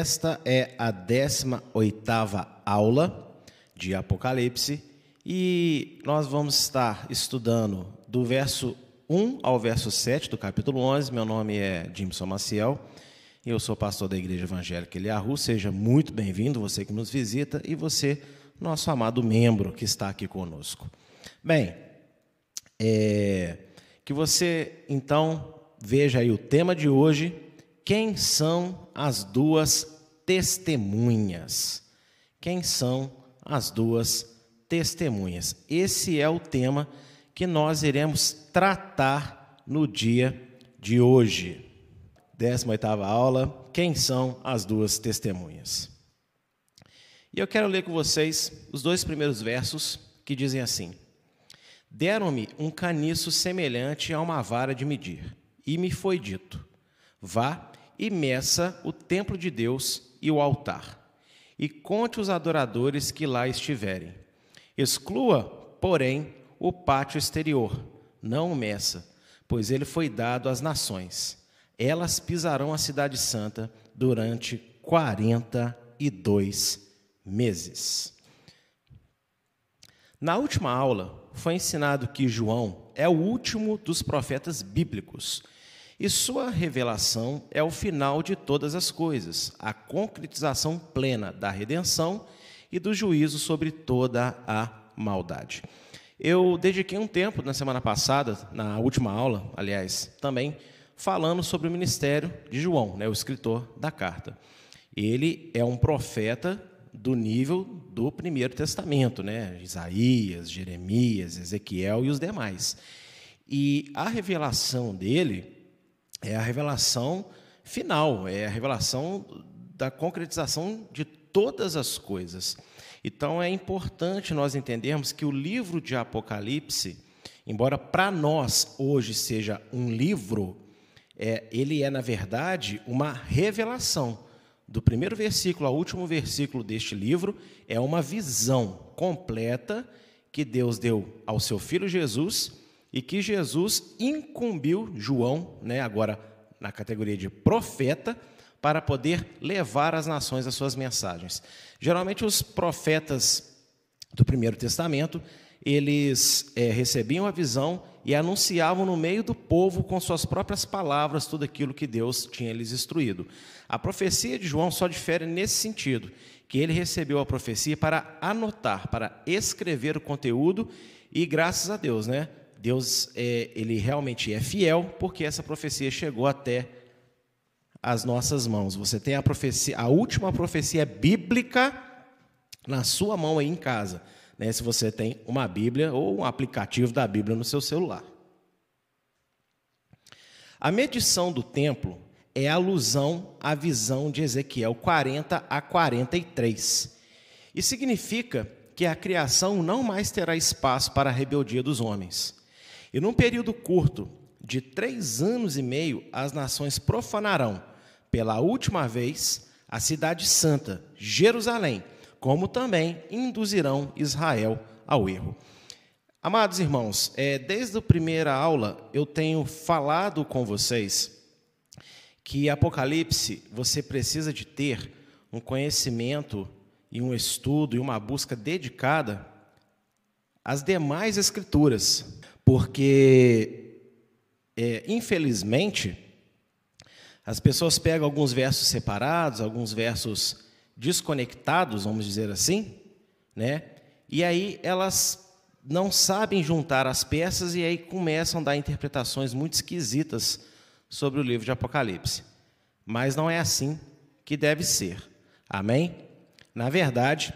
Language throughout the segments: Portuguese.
Esta é a 18ª aula de Apocalipse e nós vamos estar estudando do verso 1 ao verso 7 do capítulo 11. Meu nome é Jimson Maciel e eu sou pastor da Igreja Evangélica Eliahu. Seja muito bem-vindo, você que nos visita e você, nosso amado membro que está aqui conosco. Bem, é, que você então veja aí o tema de hoje: quem são as duas testemunhas? Quem são as duas testemunhas? Esse é o tema que nós iremos tratar no dia de hoje. 18 aula, quem são as duas testemunhas? E eu quero ler com vocês os dois primeiros versos que dizem assim: Deram-me um caniço semelhante a uma vara de medir, e me foi dito: Vá e meça o templo de Deus e o altar, e conte os adoradores que lá estiverem. Exclua, porém, o pátio exterior, não o meça, pois ele foi dado às nações. Elas pisarão a cidade santa durante quarenta e dois meses. Na última aula, foi ensinado que João é o último dos profetas bíblicos e sua revelação é o final de todas as coisas, a concretização plena da redenção e do juízo sobre toda a maldade. Eu dediquei um tempo na semana passada, na última aula, aliás, também falando sobre o ministério de João, né, o escritor da carta. Ele é um profeta do nível do Primeiro Testamento, né? Isaías, Jeremias, Ezequiel e os demais. E a revelação dele é a revelação final, é a revelação da concretização de todas as coisas. Então é importante nós entendermos que o livro de Apocalipse, embora para nós hoje seja um livro, é, ele é, na verdade, uma revelação do primeiro versículo ao último versículo deste livro, é uma visão completa que Deus deu ao seu filho Jesus e que Jesus incumbiu João, né, agora na categoria de profeta, para poder levar às nações as suas mensagens. Geralmente os profetas do Primeiro Testamento, eles é, recebiam a visão e anunciavam no meio do povo com suas próprias palavras tudo aquilo que Deus tinha lhes instruído. A profecia de João só difere nesse sentido, que ele recebeu a profecia para anotar, para escrever o conteúdo e graças a Deus, né? Deus é, ele realmente é fiel porque essa profecia chegou até as nossas mãos. Você tem a profecia, a última profecia bíblica na sua mão aí em casa, né? Se você tem uma Bíblia ou um aplicativo da Bíblia no seu celular. A medição do templo é alusão à visão de Ezequiel 40 a 43. E significa que a criação não mais terá espaço para a rebeldia dos homens. E num período curto de três anos e meio, as nações profanarão, pela última vez, a cidade santa, Jerusalém, como também induzirão Israel ao erro. Amados irmãos, é, desde a primeira aula eu tenho falado com vocês que Apocalipse você precisa de ter um conhecimento e um estudo e uma busca dedicada às demais escrituras, porque é, infelizmente as pessoas pegam alguns versos separados, alguns versos desconectados, vamos dizer assim, né? E aí elas não sabem juntar as peças e aí começam a dar interpretações muito esquisitas sobre o livro de Apocalipse. Mas não é assim que deve ser. Amém? Na verdade,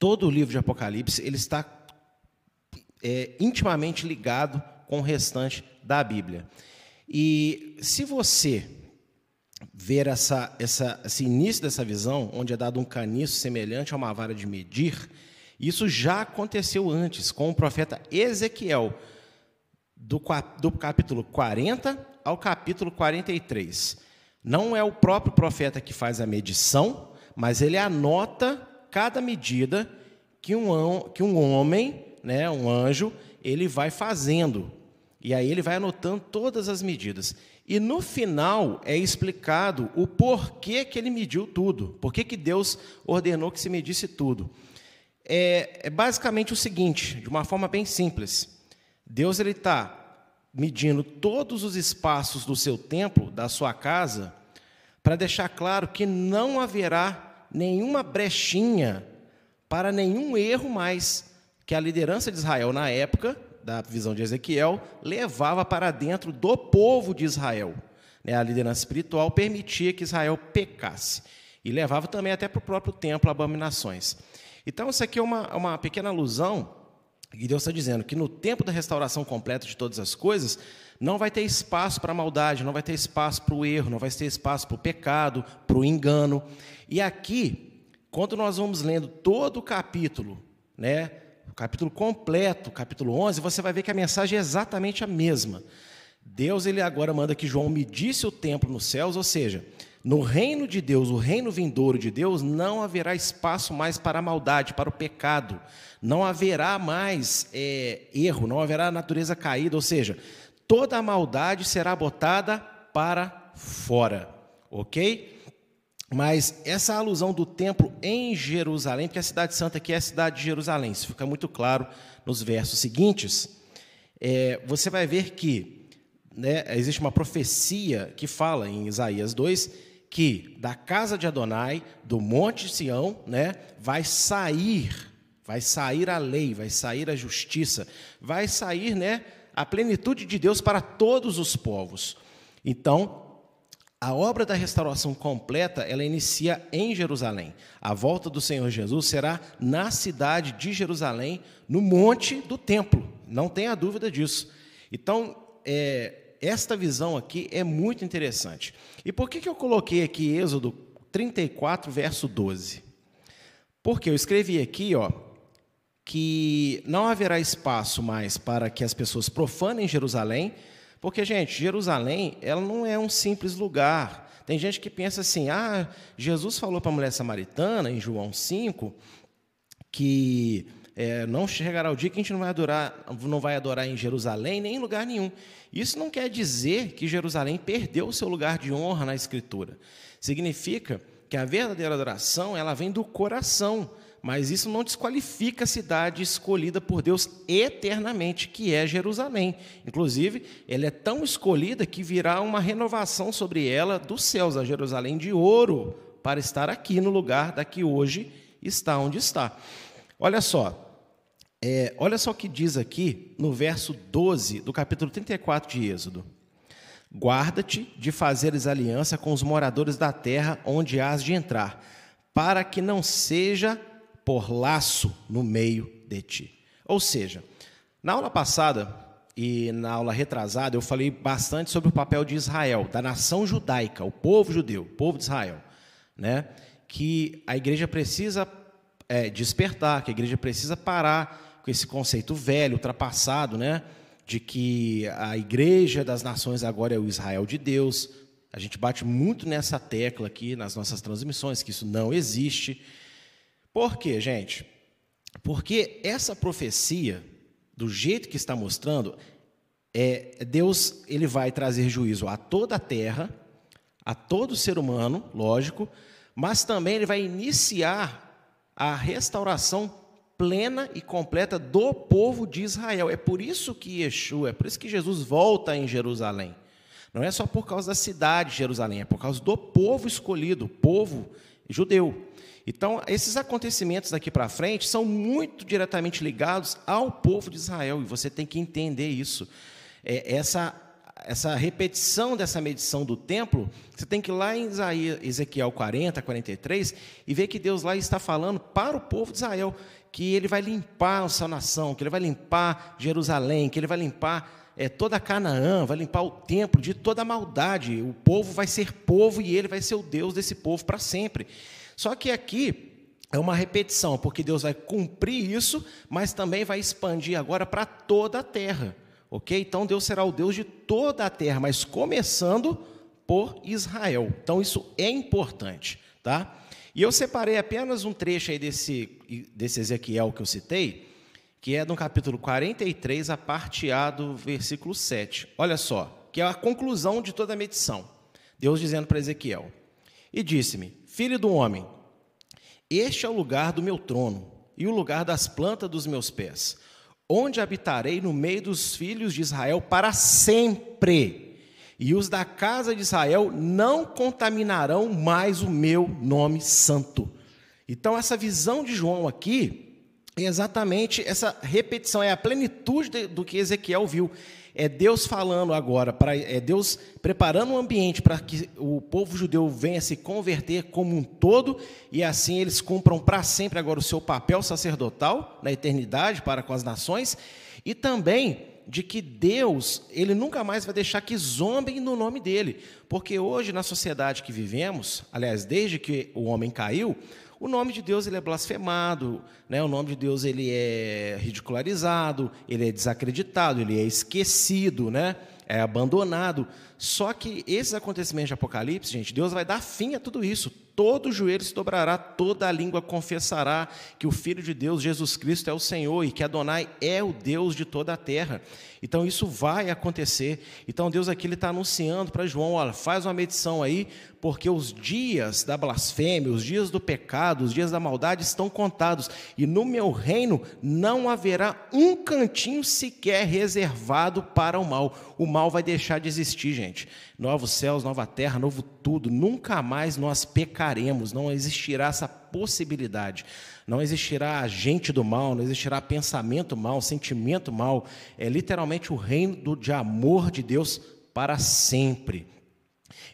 todo o livro de Apocalipse ele está é, intimamente ligado com o restante da Bíblia. E se você ver essa, essa, esse início dessa visão, onde é dado um caniço semelhante a uma vara de medir, isso já aconteceu antes com o profeta Ezequiel, do, do capítulo 40 ao capítulo 43. Não é o próprio profeta que faz a medição, mas ele anota cada medida que um, que um homem, né, um anjo, ele vai fazendo. E aí ele vai anotando todas as medidas. E no final é explicado o porquê que ele mediu tudo, por que Deus ordenou que se medisse tudo. É, é basicamente o seguinte, de uma forma bem simples. Deus ele está medindo todos os espaços do seu templo, da sua casa, para deixar claro que não haverá nenhuma brechinha para nenhum erro mais que a liderança de Israel na época da visão de Ezequiel levava para dentro do povo de Israel. Né, a liderança espiritual permitia que Israel pecasse e levava também até para o próprio templo abominações. Então, isso aqui é uma, uma pequena alusão e Deus está dizendo que no tempo da restauração completa de todas as coisas, não vai ter espaço para a maldade, não vai ter espaço para o erro, não vai ter espaço para o pecado, para o engano. E aqui, quando nós vamos lendo todo o capítulo, né, capítulo completo, capítulo 11, você vai ver que a mensagem é exatamente a mesma. Deus ele agora manda que João medisse o templo nos céus, ou seja, no reino de Deus, o reino vindouro de Deus, não haverá espaço mais para a maldade, para o pecado. Não haverá mais é, erro, não haverá natureza caída, ou seja, toda a maldade será botada para fora. Ok? Mas essa alusão do templo em Jerusalém, porque a cidade santa aqui é a cidade de Jerusalém, isso fica muito claro nos versos seguintes, é, você vai ver que né, existe uma profecia que fala em Isaías 2 que da casa de Adonai, do monte Sião, né, vai sair, vai sair a lei, vai sair a justiça, vai sair, né, a plenitude de Deus para todos os povos. Então, a obra da restauração completa, ela inicia em Jerusalém. A volta do Senhor Jesus será na cidade de Jerusalém, no monte do templo. Não tenha dúvida disso. Então, é, esta visão aqui é muito interessante. E por que, que eu coloquei aqui Êxodo 34, verso 12? Porque eu escrevi aqui, ó, que não haverá espaço mais para que as pessoas profanem Jerusalém, porque, gente, Jerusalém, ela não é um simples lugar. Tem gente que pensa assim: ah, Jesus falou para a mulher samaritana, em João 5, que é, não chegará o dia que a gente não vai adorar, não vai adorar em Jerusalém nem em lugar nenhum. Isso não quer dizer que Jerusalém perdeu o seu lugar de honra na Escritura. Significa que a verdadeira adoração ela vem do coração, mas isso não desqualifica a cidade escolhida por Deus eternamente, que é Jerusalém. Inclusive, ela é tão escolhida que virá uma renovação sobre ela dos céus, a Jerusalém de ouro, para estar aqui no lugar da que hoje está onde está. Olha só, é, olha só o que diz aqui no verso 12 do capítulo 34 de Êxodo. Guarda-te de fazeres aliança com os moradores da terra onde has de entrar, para que não seja por laço no meio de ti. Ou seja, na aula passada e na aula retrasada eu falei bastante sobre o papel de Israel, da nação judaica, o povo judeu, o povo de Israel, né? Que a igreja precisa é, despertar, que a igreja precisa parar com esse conceito velho, ultrapassado, né? De que a igreja das nações agora é o Israel de Deus. A gente bate muito nessa tecla aqui nas nossas transmissões, que isso não existe. Por quê, gente? Porque essa profecia, do jeito que está mostrando, é Deus ele vai trazer juízo a toda a terra, a todo ser humano, lógico, mas também ele vai iniciar a restauração plena e completa do povo de Israel. É por isso que Yeshua, é por isso que Jesus volta em Jerusalém. Não é só por causa da cidade de Jerusalém, é por causa do povo escolhido, povo judeu. Então, esses acontecimentos daqui para frente são muito diretamente ligados ao povo de Israel, e você tem que entender isso. É, essa, essa repetição dessa medição do templo, você tem que ir lá em Ezequiel 40, 43, e ver que Deus lá está falando para o povo de Israel que ele vai limpar a sua nação, que ele vai limpar Jerusalém, que ele vai limpar é, toda Canaã, vai limpar o templo de toda a maldade. O povo vai ser povo e ele vai ser o Deus desse povo para sempre. Só que aqui é uma repetição, porque Deus vai cumprir isso, mas também vai expandir agora para toda a terra. Ok? Então Deus será o Deus de toda a terra, mas começando por Israel. Então isso é importante, tá? E eu separei apenas um trecho aí desse, desse Ezequiel que eu citei, que é no capítulo 43, a parte A do versículo 7. Olha só que é a conclusão de toda a medição. Deus dizendo para Ezequiel: E disse-me, filho do homem, este é o lugar do meu trono e o lugar das plantas dos meus pés, onde habitarei no meio dos filhos de Israel para sempre. E os da casa de Israel não contaminarão mais o meu nome santo. Então, essa visão de João aqui é exatamente essa repetição, é a plenitude do que Ezequiel viu. É Deus falando agora, para, é Deus preparando um ambiente para que o povo judeu venha se converter como um todo e assim eles cumpram para sempre agora o seu papel sacerdotal na eternidade para com as nações e também de que Deus, ele nunca mais vai deixar que zombem no nome dele, porque hoje na sociedade que vivemos, aliás, desde que o homem caiu, o nome de Deus ele é blasfemado, né? o nome de Deus ele é ridicularizado, ele é desacreditado, ele é esquecido, né? é abandonado. Só que esses acontecimentos de Apocalipse, gente, Deus vai dar fim a tudo isso. Todo joelho se dobrará, toda a língua confessará que o Filho de Deus, Jesus Cristo, é o Senhor e que Adonai é o Deus de toda a terra. Então isso vai acontecer. Então Deus aqui está anunciando para João: olha, faz uma medição aí, porque os dias da blasfêmia, os dias do pecado, os dias da maldade estão contados. E no meu reino não haverá um cantinho sequer reservado para o mal. O mal vai deixar de existir, gente gente. Novos céus, nova terra, novo tudo. Nunca mais nós pecaremos, não existirá essa possibilidade. Não existirá agente do mal, não existirá pensamento mal, sentimento mal. É literalmente o reino de amor de Deus para sempre.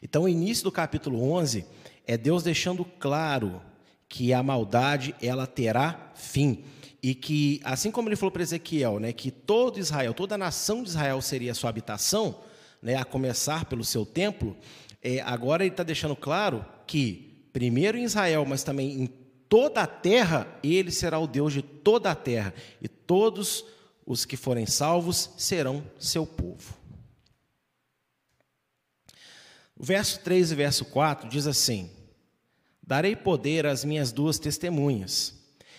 Então, o início do capítulo 11 é Deus deixando claro que a maldade ela terá fim e que assim como ele falou para Ezequiel, né, que todo Israel, toda a nação de Israel seria sua habitação, né, a começar pelo seu templo, é, agora ele está deixando claro que, primeiro em Israel, mas também em toda a terra, ele será o Deus de toda a terra, e todos os que forem salvos serão seu povo. O verso 3 e verso 4 diz assim: Darei poder às minhas duas testemunhas,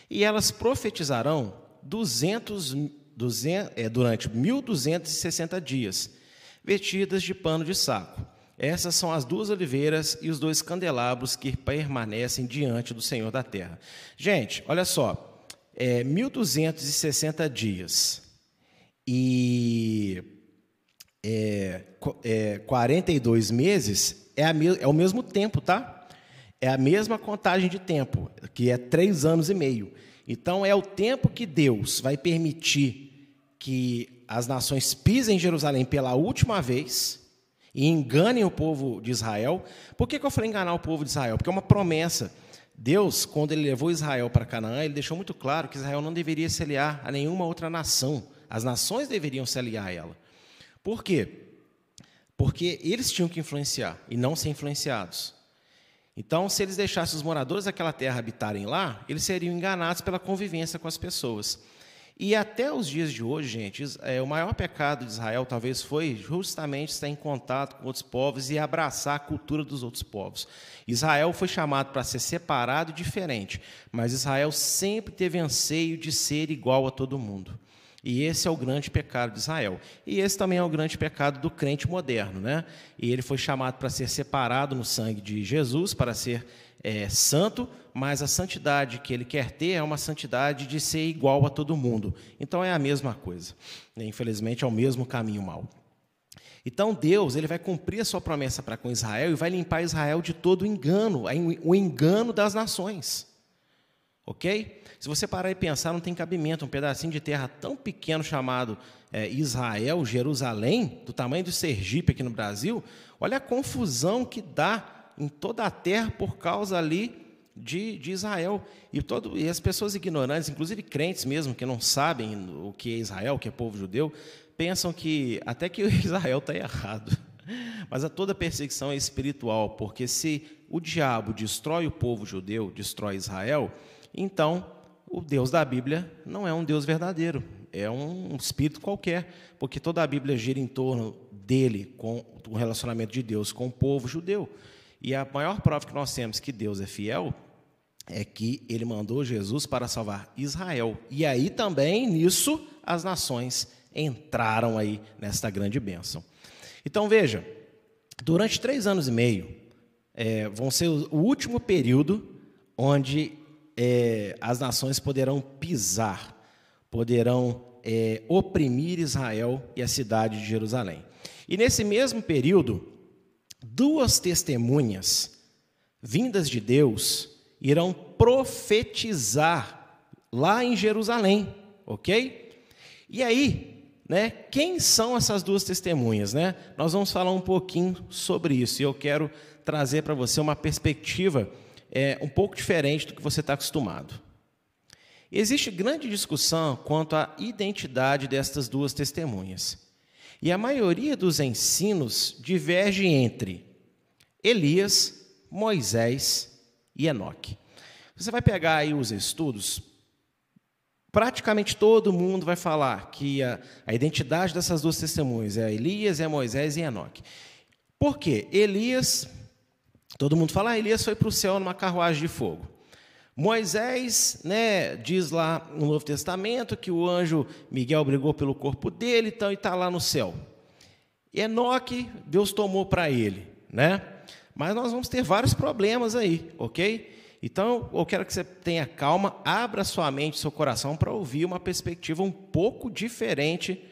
e elas profetizarão 200, 200 é, durante 1260 dias vestidas de pano de saco. Essas são as duas oliveiras e os dois candelabros que permanecem diante do Senhor da terra. Gente, olha só, é 1260 dias e é, é, 42 meses é, a, é o mesmo tempo, tá? É a mesma contagem de tempo, que é três anos e meio. Então, é o tempo que Deus vai permitir que as nações pisem em Jerusalém pela última vez e enganem o povo de Israel. Por que, que eu falei enganar o povo de Israel? Porque é uma promessa. Deus, quando ele levou Israel para Canaã, ele deixou muito claro que Israel não deveria se aliar a nenhuma outra nação. As nações deveriam se aliar a ela. Por quê? Porque eles tinham que influenciar e não ser influenciados. Então, se eles deixassem os moradores daquela terra habitarem lá, eles seriam enganados pela convivência com as pessoas. E até os dias de hoje, gente, é, o maior pecado de Israel talvez foi justamente estar em contato com outros povos e abraçar a cultura dos outros povos. Israel foi chamado para ser separado e diferente, mas Israel sempre teve anseio de ser igual a todo mundo. E esse é o grande pecado de Israel. E esse também é o grande pecado do crente moderno. Né? E ele foi chamado para ser separado no sangue de Jesus, para ser é, santo, mas a santidade que ele quer ter é uma santidade de ser igual a todo mundo. Então é a mesma coisa. Infelizmente é o mesmo caminho mal. Então Deus ele vai cumprir a sua promessa para com Israel e vai limpar Israel de todo o engano, o engano das nações. Ok? Se você parar e pensar, não tem cabimento um pedacinho de terra tão pequeno chamado é, Israel, Jerusalém, do tamanho do Sergipe aqui no Brasil. Olha a confusão que dá em toda a terra por causa ali de, de Israel. E, todo, e as pessoas ignorantes, inclusive crentes mesmo, que não sabem o que é Israel, o que é povo judeu, pensam que até que Israel está errado. Mas a toda perseguição é espiritual, porque se o diabo destrói o povo judeu, destrói Israel, então o Deus da Bíblia não é um Deus verdadeiro, é um espírito qualquer, porque toda a Bíblia gira em torno dele, com o relacionamento de Deus com o povo judeu. E a maior prova que nós temos que Deus é fiel é que ele mandou Jesus para salvar Israel. E aí também nisso as nações entraram aí nesta grande bênção. Então veja, durante três anos e meio, é, vão ser o, último período onde é, as nações poderão pisar, poderão é, oprimir Israel e a cidade de Jerusalém. E nesse mesmo período, duas testemunhas vindas de Deus irão profetizar lá em Jerusalém, ok? E aí, né, quem são essas duas testemunhas, né? Nós vamos falar um pouquinho sobre isso e eu quero trazer para você uma perspectiva é, um pouco diferente do que você está acostumado. Existe grande discussão quanto à identidade destas duas testemunhas. E a maioria dos ensinos diverge entre Elias, Moisés e Enoque. Você vai pegar aí os estudos, praticamente todo mundo vai falar que a, a identidade dessas duas testemunhas é Elias, é Moisés e Enoque. Por quê? Elias, todo mundo fala, ah, Elias foi para o céu numa carruagem de fogo. Moisés, né, diz lá no Novo Testamento que o anjo Miguel brigou pelo corpo dele, então e está lá no céu. Enoque, Deus tomou para ele, né? Mas nós vamos ter vários problemas aí, ok? Então eu quero que você tenha calma, abra sua mente, seu coração para ouvir uma perspectiva um pouco diferente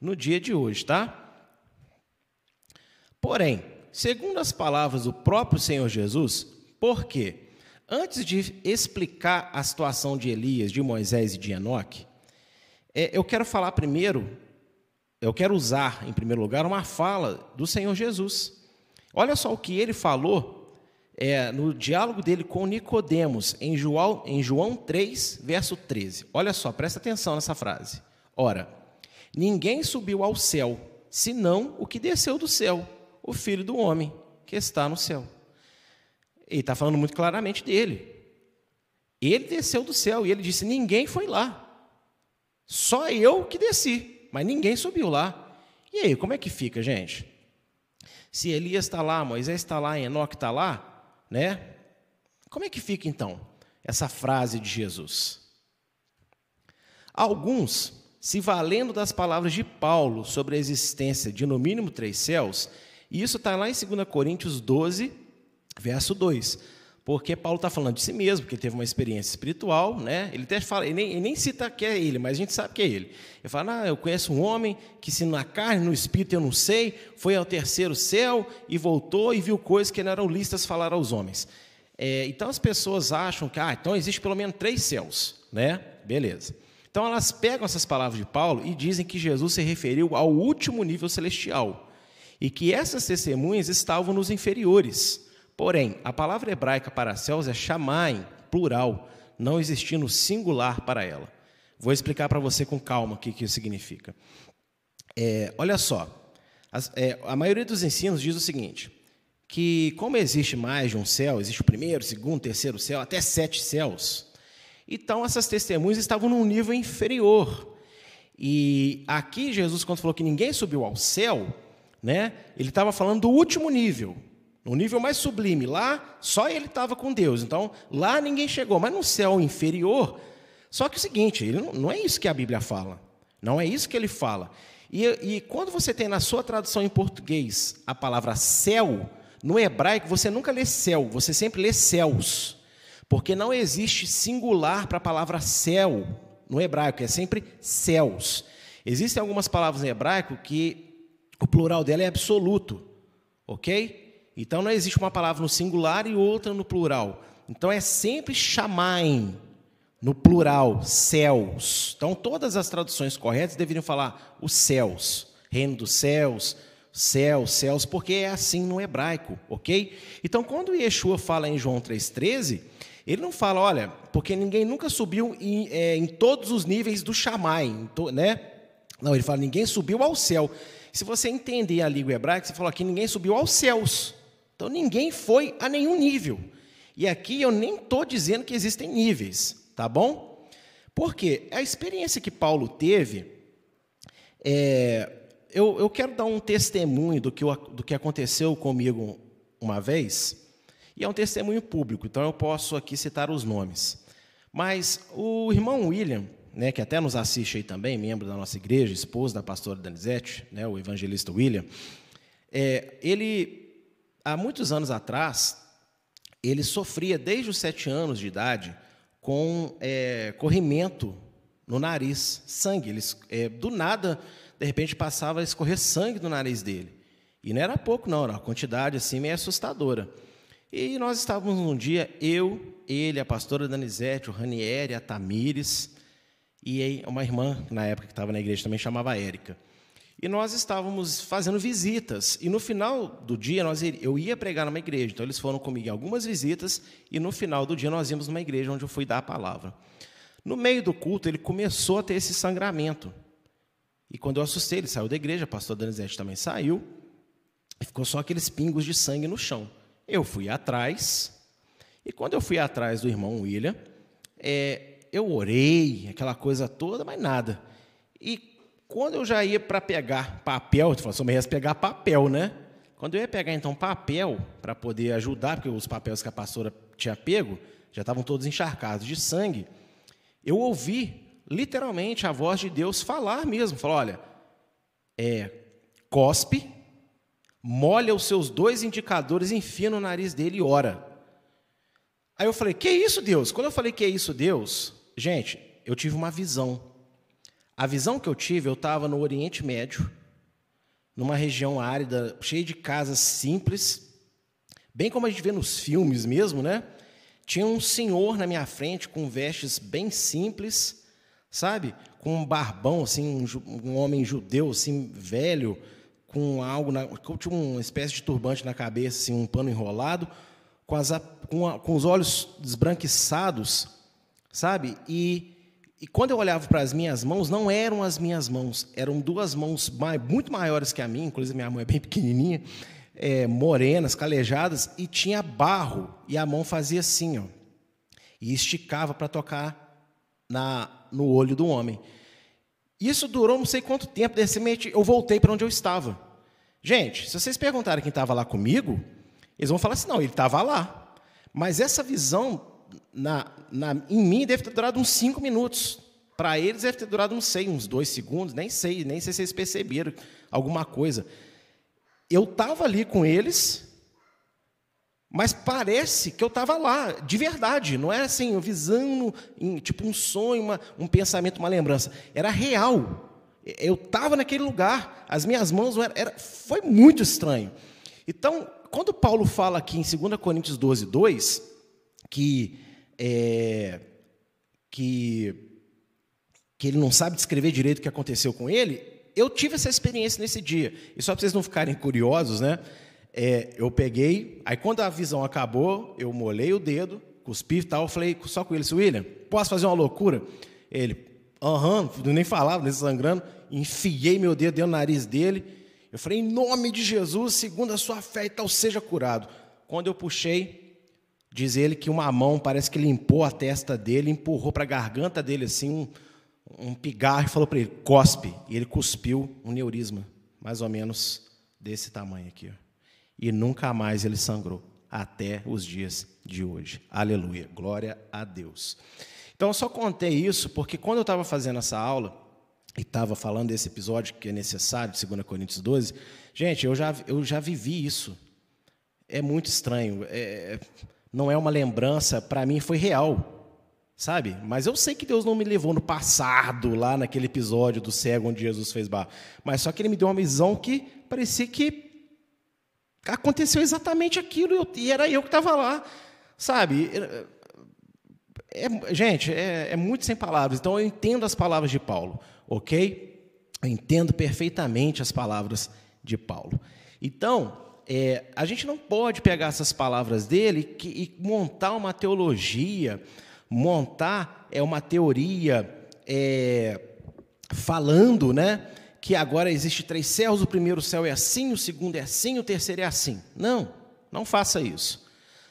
no dia de hoje, tá? Porém, segundo as palavras do próprio Senhor Jesus, por quê? Antes de explicar a situação de Elias, de Moisés e de Enoque, é, eu quero falar primeiro, eu quero usar, em primeiro lugar, uma fala do Senhor Jesus. Olha só o que ele falou é, no diálogo dele com Nicodemos, em João, em João 3, verso 13. Olha só, presta atenção nessa frase. Ora, ninguém subiu ao céu, senão o que desceu do céu, o Filho do Homem, que está no céu. Ele está falando muito claramente dele. Ele desceu do céu e ele disse: Ninguém foi lá. Só eu que desci, mas ninguém subiu lá. E aí, como é que fica, gente? Se Elias está lá, Moisés está lá, Enoque está lá, né? Como é que fica então essa frase de Jesus? Alguns, se valendo das palavras de Paulo sobre a existência de no mínimo três céus, e isso está lá em 2 Coríntios 12, verso 2. Porque Paulo está falando de si mesmo, que ele teve uma experiência espiritual, né? Ele até fala, ele nem, ele nem, cita que é ele, mas a gente sabe que é ele. Ele fala, ah, eu conheço um homem que se na carne, no espírito eu não sei, foi ao terceiro céu e voltou e viu coisas que não eram listas falar aos homens. É, então as pessoas acham que, ah, então existe pelo menos três céus, né? Beleza. Então elas pegam essas palavras de Paulo e dizem que Jesus se referiu ao último nível celestial e que essas testemunhas estavam nos inferiores. Porém, a palavra hebraica para céus é chamai, plural, não existindo singular para ela. Vou explicar para você com calma o que, isso significa. É, olha só, as, é, a maioria dos ensinos diz o seguinte: que como existe mais de um céu, existe o primeiro, segundo, terceiro céu, até sete céus, então essas testemunhas estavam num nível inferior. E aqui Jesus, quando falou que ninguém subiu ao céu, né, ele estava falando do último nível, no nível mais sublime, lá só ele estava com Deus. Então, lá ninguém chegou. Mas no céu inferior, só que é o seguinte, não, não é isso que a Bíblia fala. Não é isso que ele fala. E, e quando você tem na sua tradução em português a palavra céu, no hebraico você nunca lê céu, você sempre lê céus. Porque não existe singular para a palavra céu no hebraico, é sempre céus. Existem algumas palavras em hebraico que o plural dela é absoluto, ok? Então não existe uma palavra no singular e outra no plural. Então é sempre chamaim no plural, céus. Então todas as traduções corretas deveriam falar os céus, reino dos céus, céus, céus, porque é assim no hebraico, ok? Então quando Yeshua fala em João 3,13, ele não fala, olha, porque ninguém nunca subiu em, é, em todos os níveis do chamai, né? Não, ele fala, ninguém subiu ao céu. Se você entender a língua hebraica, você fala que ninguém subiu aos céus. Então ninguém foi a nenhum nível. E aqui eu nem estou dizendo que existem níveis, tá bom? Porque a experiência que Paulo teve, é, eu, eu, quero dar um testemunho do que, do que aconteceu comigo uma vez, e é um testemunho público, então eu posso aqui citar os nomes. Mas o irmão William, né, que até nos assiste aí também, membro da nossa igreja, esposo da pastora Danizete, né, o evangelista William, É, ele, há muitos anos atrás, ele sofria desde os sete anos de idade com é, corrimento no nariz, sangue. Ele, é, do nada, de repente, passava a escorrer sangue do nariz dele. E não era pouco, não, era uma quantidade assim meio assustadora. E nós estávamos um dia, eu, ele, a pastora Danizete, o Ranieri, a Tamires, e uma irmã, na época que estava na igreja, também chamava Érica. E nós estávamos fazendo visitas. E no final do dia, nós, eu ia pregar numa igreja. Então, eles foram comigo em algumas visitas. E no final do dia, nós íamos numa igreja onde eu fui dar a palavra. No meio do culto, ele começou a ter esse sangramento. E quando eu assustei, ele saiu da igreja, a pastor Danizete também saiu. E ficou só aqueles pingos de sangue no chão. Eu fui atrás. E quando eu fui atrás do irmão William, é, eu orei, aquela coisa toda, mas nada. E quando eu já ia para pegar papel, tu falou, só me ia pegar papel, né? Quando eu ia pegar então papel para poder ajudar, porque os papéis que a pastora tinha pego já estavam todos encharcados de sangue, eu ouvi literalmente a voz de Deus falar mesmo, falou, olha, é, cospe, molha os seus dois indicadores, enfia no nariz dele e ora. Aí eu falei, que isso, Deus? Quando eu falei que é isso, Deus, gente, eu tive uma visão. A visão que eu tive, eu estava no Oriente Médio, numa região árida, cheia de casas simples, bem como a gente vê nos filmes mesmo, né? Tinha um senhor na minha frente com vestes bem simples, sabe? Com um barbão, assim, um, um homem judeu, assim, velho, com algo, na, tinha uma espécie de turbante na cabeça, assim, um pano enrolado, com, as, com, a, com os olhos esbranquiçados, sabe? E e quando eu olhava para as minhas mãos, não eram as minhas mãos, eram duas mãos muito maiores que a minha, inclusive minha mão é bem pequenininha, é, morenas, calejadas, e tinha barro, e a mão fazia assim, ó, e esticava para tocar na, no olho do homem. Isso durou não sei quanto tempo, de repente eu voltei para onde eu estava. Gente, se vocês perguntarem quem estava lá comigo, eles vão falar assim: não, ele estava lá. Mas essa visão na, na, em mim deve ter durado uns cinco minutos. Para eles deve ter durado, não sei, uns dois segundos, nem sei, nem sei se eles perceberam alguma coisa. Eu estava ali com eles, mas parece que eu estava lá, de verdade. Não era assim, eu visando, em, tipo um sonho, uma, um pensamento, uma lembrança. Era real. Eu estava naquele lugar, as minhas mãos era, era, foi muito estranho. Então, quando Paulo fala aqui em 2 Coríntios 12, 2, que, é, que, que ele não sabe descrever direito o que aconteceu com ele, eu tive essa experiência nesse dia. E só para vocês não ficarem curiosos, né? É, eu peguei, aí quando a visão acabou, eu molhei o dedo, cuspi e tal, falei só com ele, William, posso fazer uma loucura? Ele, aham, nem falava, nem sangrando, enfiei meu dedo dentro do nariz dele, eu falei, em nome de Jesus, segundo a sua fé e tal, seja curado. Quando eu puxei, Diz ele que uma mão parece que limpou a testa dele, empurrou para a garganta dele assim um, um pigarro e falou para ele: cospe. E ele cuspiu um neurisma, mais ou menos desse tamanho aqui. E nunca mais ele sangrou, até os dias de hoje. Aleluia, glória a Deus. Então, eu só contei isso porque quando eu estava fazendo essa aula, e estava falando desse episódio que é necessário, de 2 Coríntios 12, gente, eu já, eu já vivi isso. É muito estranho. É, não é uma lembrança, para mim foi real, sabe? Mas eu sei que Deus não me levou no passado, lá naquele episódio do cego onde Jesus fez barro. Mas só que Ele me deu uma visão que parecia que aconteceu exatamente aquilo e era eu que estava lá, sabe? É, gente, é, é muito sem palavras. Então eu entendo as palavras de Paulo, ok? Eu entendo perfeitamente as palavras de Paulo. Então, é, a gente não pode pegar essas palavras dele que, e montar uma teologia, montar é, uma teoria é, falando né, que agora existe três céus, o primeiro céu é assim, o segundo é assim, o terceiro é assim. Não, não faça isso.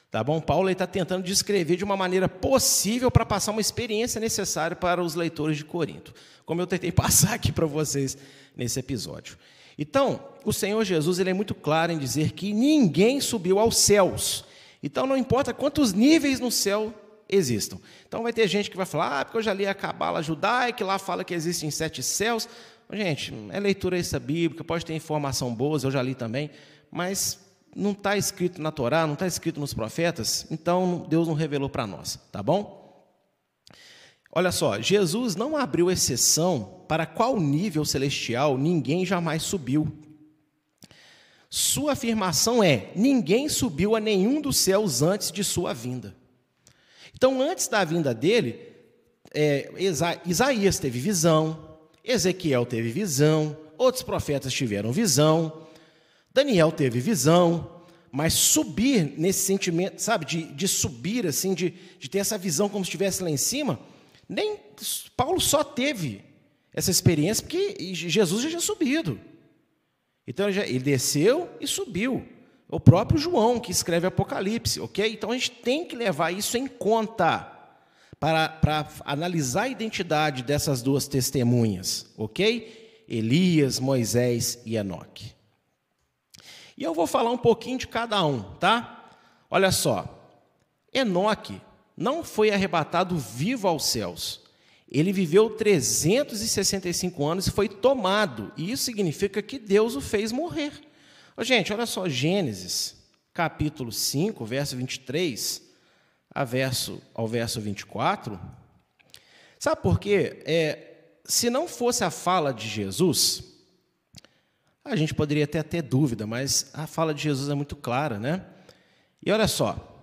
Tá bom? Paulo está tentando descrever de uma maneira possível para passar uma experiência necessária para os leitores de Corinto, como eu tentei passar aqui para vocês nesse episódio. Então, o Senhor Jesus ele é muito claro em dizer que ninguém subiu aos céus. Então, não importa quantos níveis no céu existam. Então, vai ter gente que vai falar, ah, porque eu já li a Cabala judaica, que lá fala que existem sete céus. Gente, é leitura essa bíblica, pode ter informação boas, eu já li também, mas não está escrito na Torá, não está escrito nos profetas, então Deus não revelou para nós, tá bom? Olha só, Jesus não abriu exceção para qual nível celestial ninguém jamais subiu. Sua afirmação é: ninguém subiu a nenhum dos céus antes de sua vinda. Então, antes da vinda dele, é, Isaías teve visão, Ezequiel teve visão, outros profetas tiveram visão, Daniel teve visão, mas subir nesse sentimento, sabe, de, de subir, assim, de, de ter essa visão como se estivesse lá em cima, nem Paulo só teve essa experiência porque Jesus já tinha subido. Então ele, já, ele desceu e subiu. O próprio João que escreve Apocalipse, ok? Então a gente tem que levar isso em conta para, para analisar a identidade dessas duas testemunhas, ok? Elias, Moisés e Enoque. E eu vou falar um pouquinho de cada um, tá? Olha só, Enoque não foi arrebatado vivo aos céus. Ele viveu 365 anos e foi tomado. E isso significa que Deus o fez morrer. gente, olha só, Gênesis, capítulo 5, verso 23 a verso, ao verso 24. Sabe por quê? É, se não fosse a fala de Jesus, a gente poderia até ter dúvida, mas a fala de Jesus é muito clara, né? E olha só,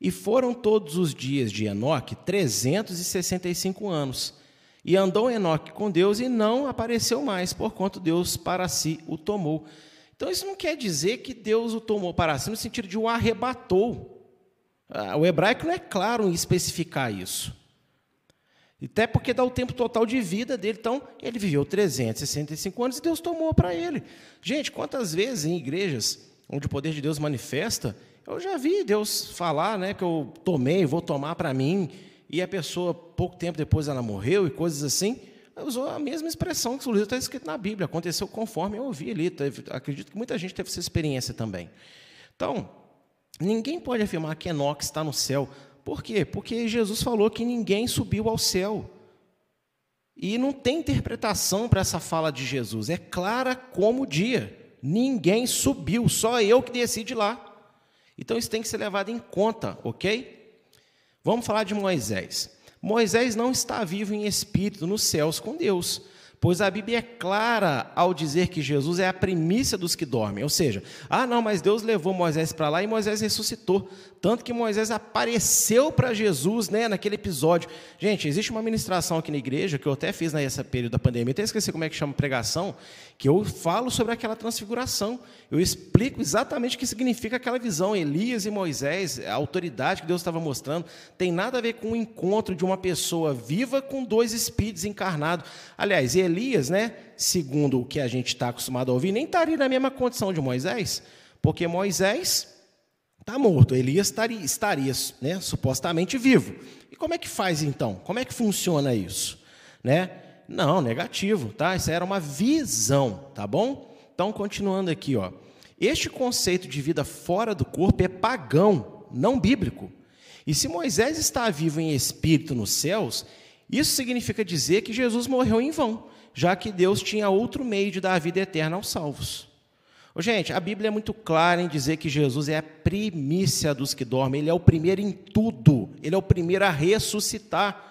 e foram todos os dias de Enoque 365 anos. E andou Enoque com Deus e não apareceu mais, porquanto Deus para si o tomou. Então isso não quer dizer que Deus o tomou para si no sentido de o arrebatou. Ah, o hebraico não é claro em especificar isso. Até porque dá o tempo total de vida dele. Então, ele viveu 365 anos e Deus tomou para ele. Gente, quantas vezes em igrejas onde o poder de Deus manifesta, eu já vi Deus falar, né, que eu tomei, vou tomar para mim, e a pessoa, pouco tempo depois, ela morreu e coisas assim. Usou a mesma expressão que está escrito na Bíblia, aconteceu conforme eu ouvi ali. Acredito que muita gente teve essa experiência também. Então, ninguém pode afirmar que Enoque está no céu. Por quê? Porque Jesus falou que ninguém subiu ao céu. E não tem interpretação para essa fala de Jesus. É clara como o dia. Ninguém subiu, só eu que desci de lá. Então isso tem que ser levado em conta, ok? Vamos falar de Moisés. Moisés não está vivo em espírito nos céus com Deus, pois a Bíblia é clara ao dizer que Jesus é a primícia dos que dormem. Ou seja, ah, não, mas Deus levou Moisés para lá e Moisés ressuscitou. Tanto que Moisés apareceu para Jesus né, naquele episódio. Gente, existe uma ministração aqui na igreja que eu até fiz nesse período da pandemia, até esqueci como é que chama pregação, que eu falo sobre aquela transfiguração. Eu explico exatamente o que significa aquela visão. Elias e Moisés, a autoridade que Deus estava mostrando, tem nada a ver com o encontro de uma pessoa viva com dois espíritos encarnados. Aliás, Elias, né, segundo o que a gente está acostumado a ouvir, nem estaria na mesma condição de Moisés, porque Moisés está morto, Elias estaria, estaria né, supostamente vivo. E como é que faz então? Como é que funciona isso? Né? Não, negativo, tá? Isso era uma visão, tá bom? Então, continuando aqui, ó. Este conceito de vida fora do corpo é pagão, não bíblico. E se Moisés está vivo em espírito nos céus, isso significa dizer que Jesus morreu em vão, já que Deus tinha outro meio de dar a vida eterna aos salvos. Gente, a Bíblia é muito clara em dizer que Jesus é a primícia dos que dormem, ele é o primeiro em tudo, ele é o primeiro a ressuscitar.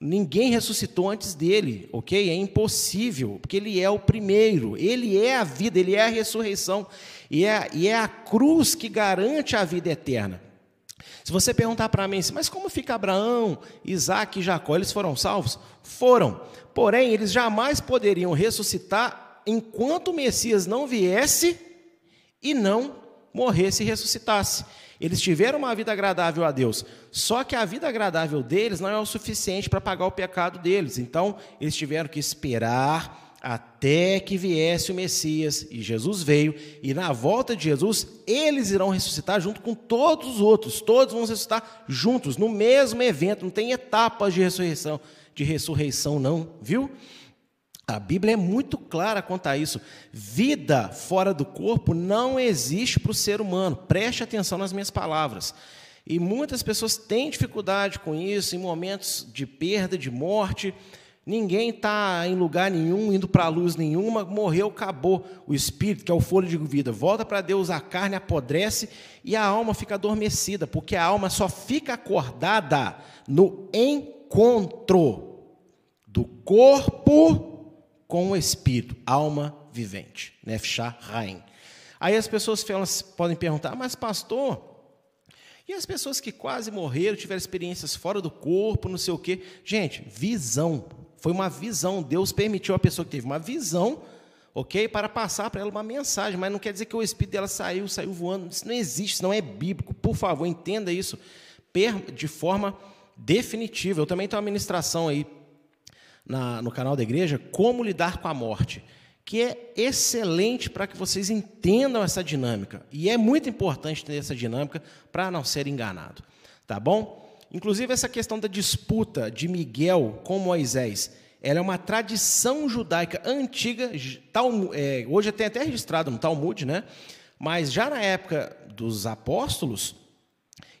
Ninguém ressuscitou antes dele, ok? É impossível, porque ele é o primeiro, ele é a vida, ele é a ressurreição, e é, e é a cruz que garante a vida eterna. Se você perguntar para mim, mas como fica Abraão, Isaac e Jacó? Eles foram salvos? Foram. Porém, eles jamais poderiam ressuscitar enquanto o Messias não viesse e não morresse e ressuscitasse. Eles tiveram uma vida agradável a Deus, só que a vida agradável deles não é o suficiente para pagar o pecado deles. Então, eles tiveram que esperar até que viesse o Messias, e Jesus veio, e na volta de Jesus, eles irão ressuscitar junto com todos os outros, todos vão ressuscitar juntos, no mesmo evento, não tem etapas de ressurreição, de ressurreição não, viu? A Bíblia é muito clara quanto a isso. Vida fora do corpo não existe para o ser humano. Preste atenção nas minhas palavras. E muitas pessoas têm dificuldade com isso, em momentos de perda, de morte. Ninguém está em lugar nenhum, indo para a luz nenhuma, morreu, acabou. O espírito, que é o folho de vida, volta para Deus, a carne apodrece e a alma fica adormecida, porque a alma só fica acordada no encontro do corpo com o espírito, alma vivente. Nefshah Rain. Aí as pessoas podem perguntar, mas pastor, e as pessoas que quase morreram, tiveram experiências fora do corpo, não sei o quê? Gente, visão. Foi uma visão. Deus permitiu a pessoa que teve uma visão, ok? Para passar para ela uma mensagem. Mas não quer dizer que o espírito dela saiu, saiu voando. Isso não existe, isso não é bíblico. Por favor, entenda isso de forma definitiva. Eu também tenho uma ministração aí na, no canal da igreja, Como Lidar com a Morte que é excelente para que vocês entendam essa dinâmica. E é muito importante ter essa dinâmica para não ser enganado. Tá bom? Inclusive, essa questão da disputa de Miguel com Moisés, ela é uma tradição judaica antiga, é, hoje tem até registrado no Talmud, né? mas já na época dos apóstolos,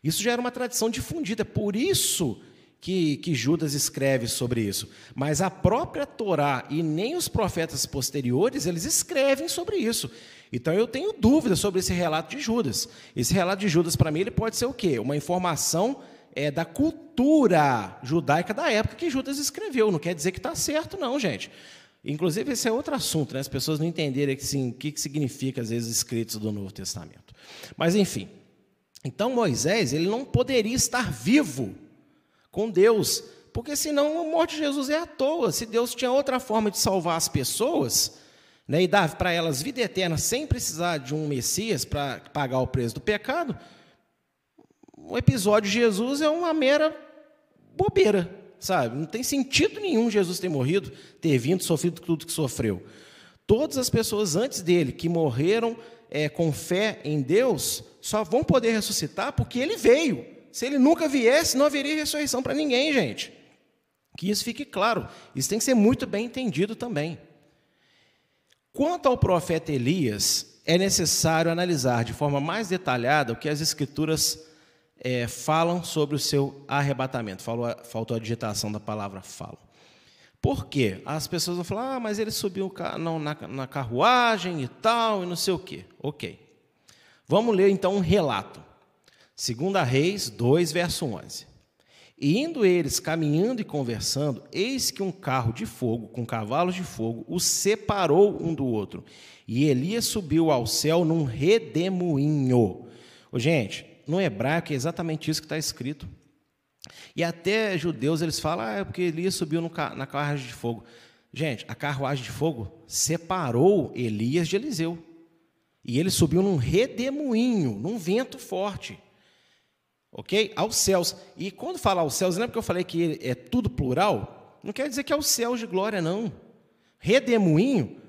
isso já era uma tradição difundida. Por isso que, que Judas escreve sobre isso, mas a própria Torá e nem os profetas posteriores, eles escrevem sobre isso. Então eu tenho dúvidas sobre esse relato de Judas. Esse relato de Judas, para mim, ele pode ser o quê? Uma informação é, da cultura judaica da época que Judas escreveu. Não quer dizer que está certo, não, gente. Inclusive, esse é outro assunto, né? as pessoas não entenderem assim, o que, que significa, às vezes, escritos do Novo Testamento. Mas, enfim. Então, Moisés, ele não poderia estar vivo com Deus, porque senão a morte de Jesus é à toa. Se Deus tinha outra forma de salvar as pessoas, né, e dar para elas vida eterna sem precisar de um Messias para pagar o preço do pecado, o episódio de Jesus é uma mera bobeira, sabe? Não tem sentido nenhum Jesus ter morrido, ter vindo, sofrido tudo que sofreu. Todas as pessoas antes dele que morreram é, com fé em Deus só vão poder ressuscitar porque ele veio. Se ele nunca viesse, não haveria ressurreição para ninguém, gente. Que isso fique claro. Isso tem que ser muito bem entendido também. Quanto ao profeta Elias, é necessário analisar de forma mais detalhada o que as Escrituras é, falam sobre o seu arrebatamento. Falou, faltou a digitação da palavra falo. Por quê? As pessoas vão falar, ah, mas ele subiu na, na carruagem e tal, e não sei o quê. Ok. Vamos ler então um relato. Segunda Reis 2, verso 11. E indo eles caminhando e conversando, eis que um carro de fogo com cavalos de fogo os separou um do outro. E Elias subiu ao céu num redemoinho. Ô, gente, no hebraico é exatamente isso que está escrito. E até judeus eles falam, ah, é porque Elias subiu no, na carruagem de fogo. Gente, a carruagem de fogo separou Elias de Eliseu. E ele subiu num redemoinho, num vento forte ok? Aos céus. E quando fala aos céus, lembra que eu falei que é tudo plural? Não quer dizer que é os céus de glória, não. Redemoinho.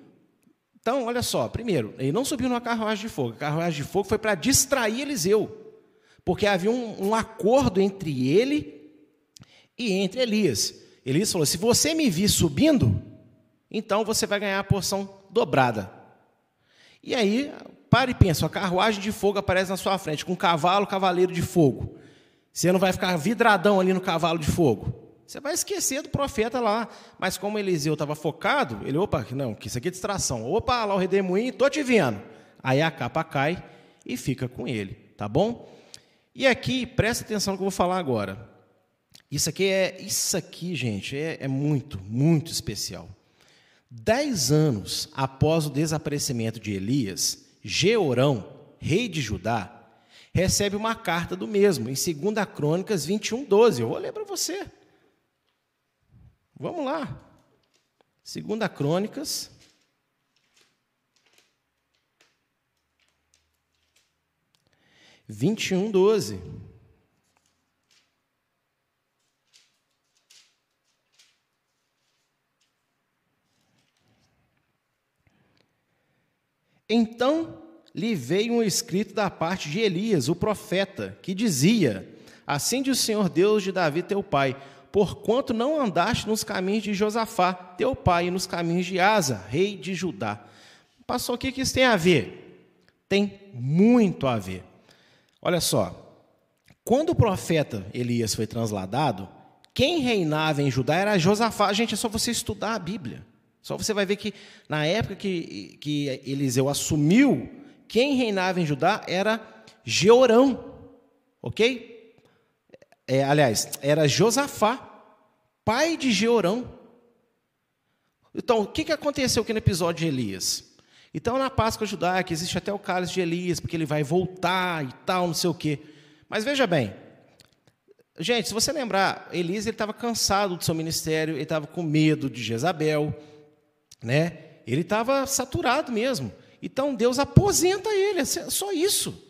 Então, olha só, primeiro, ele não subiu numa carruagem de fogo. A carruagem de fogo foi para distrair Eliseu. Porque havia um, um acordo entre ele e entre Elias. Elias falou: se você me vir subindo, então você vai ganhar a porção dobrada. E aí, para e pensa, a carruagem de fogo aparece na sua frente, com um cavalo, cavaleiro de fogo. Você não vai ficar vidradão ali no cavalo de fogo. Você vai esquecer do profeta lá. Mas como Eliseu estava focado, ele, opa, não, que isso aqui é distração. Opa, lá o redemoinho, estou te vendo. Aí a capa cai e fica com ele, tá bom? E aqui, presta atenção no que eu vou falar agora. Isso aqui é, isso aqui, gente, é, é muito, muito especial. Dez anos após o desaparecimento de Elias, Georão, rei de Judá, recebe uma carta do mesmo, em 2 Crônicas 21, 12. Eu vou ler para você. Vamos lá. 2 Crônicas. Vinte e um, doze. Então lhe veio um escrito da parte de Elias, o profeta, que dizia: Assim diz o Senhor Deus de Davi, teu pai, porquanto não andaste nos caminhos de Josafá, teu pai, e nos caminhos de Asa, rei de Judá. Passou o que isso tem a ver? Tem muito a ver. Olha só, quando o profeta Elias foi transladado, quem reinava em Judá era Josafá. Gente, é só você estudar a Bíblia. Só você vai ver que na época que, que Eliseu assumiu, quem reinava em Judá era Jeorão, ok? É, aliás, era Josafá, pai de Jeorão. Então, o que, que aconteceu aqui no episódio de Elias? Então, na Páscoa judaica, existe até o cálice de Elias, porque ele vai voltar e tal, não sei o quê. Mas veja bem, gente, se você lembrar, Elias estava cansado do seu ministério, ele estava com medo de Jezabel, né? Ele estava saturado mesmo. Então, Deus aposenta ele, é só isso.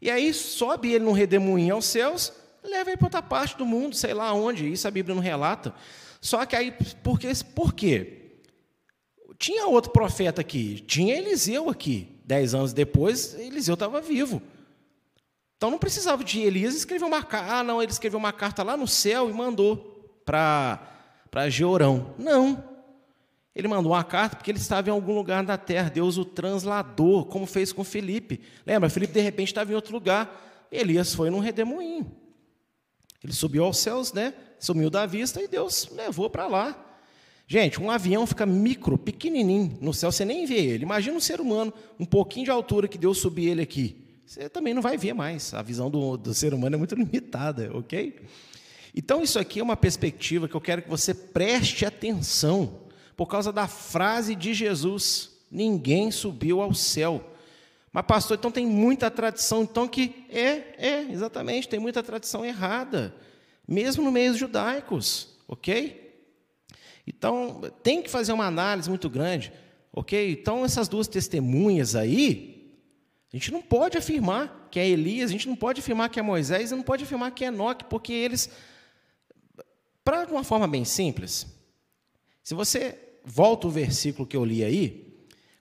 E aí sobe ele num redemoinho aos céus, leva ele para outra parte do mundo, sei lá onde, isso a Bíblia não relata. Só que aí, por quê? Por quê? Tinha outro profeta aqui, tinha Eliseu aqui. Dez anos depois, Eliseu estava vivo. Então não precisava de Elias escrever uma carta. Ah, não, ele escreveu uma carta lá no céu e mandou para Georão. Não. Ele mandou uma carta porque ele estava em algum lugar da terra. Deus o transladou, como fez com Felipe. Lembra? Felipe de repente estava em outro lugar. Elias foi num redemoinho. Ele subiu aos céus, né? Sumiu da vista e Deus levou para lá. Gente, um avião fica micro, pequenininho no céu, você nem vê ele. Imagina um ser humano, um pouquinho de altura que Deus subir ele aqui. Você também não vai ver mais. A visão do, do ser humano é muito limitada, ok? Então, isso aqui é uma perspectiva que eu quero que você preste atenção, por causa da frase de Jesus: ninguém subiu ao céu. Mas, pastor, então tem muita tradição, então que é, é, exatamente, tem muita tradição errada, mesmo no meio judaicos, ok? Então, tem que fazer uma análise muito grande, ok? Então, essas duas testemunhas aí, a gente não pode afirmar que é Elias, a gente não pode afirmar que é Moisés, não pode afirmar que é Enoque, porque eles, para uma forma bem simples, se você volta o versículo que eu li aí,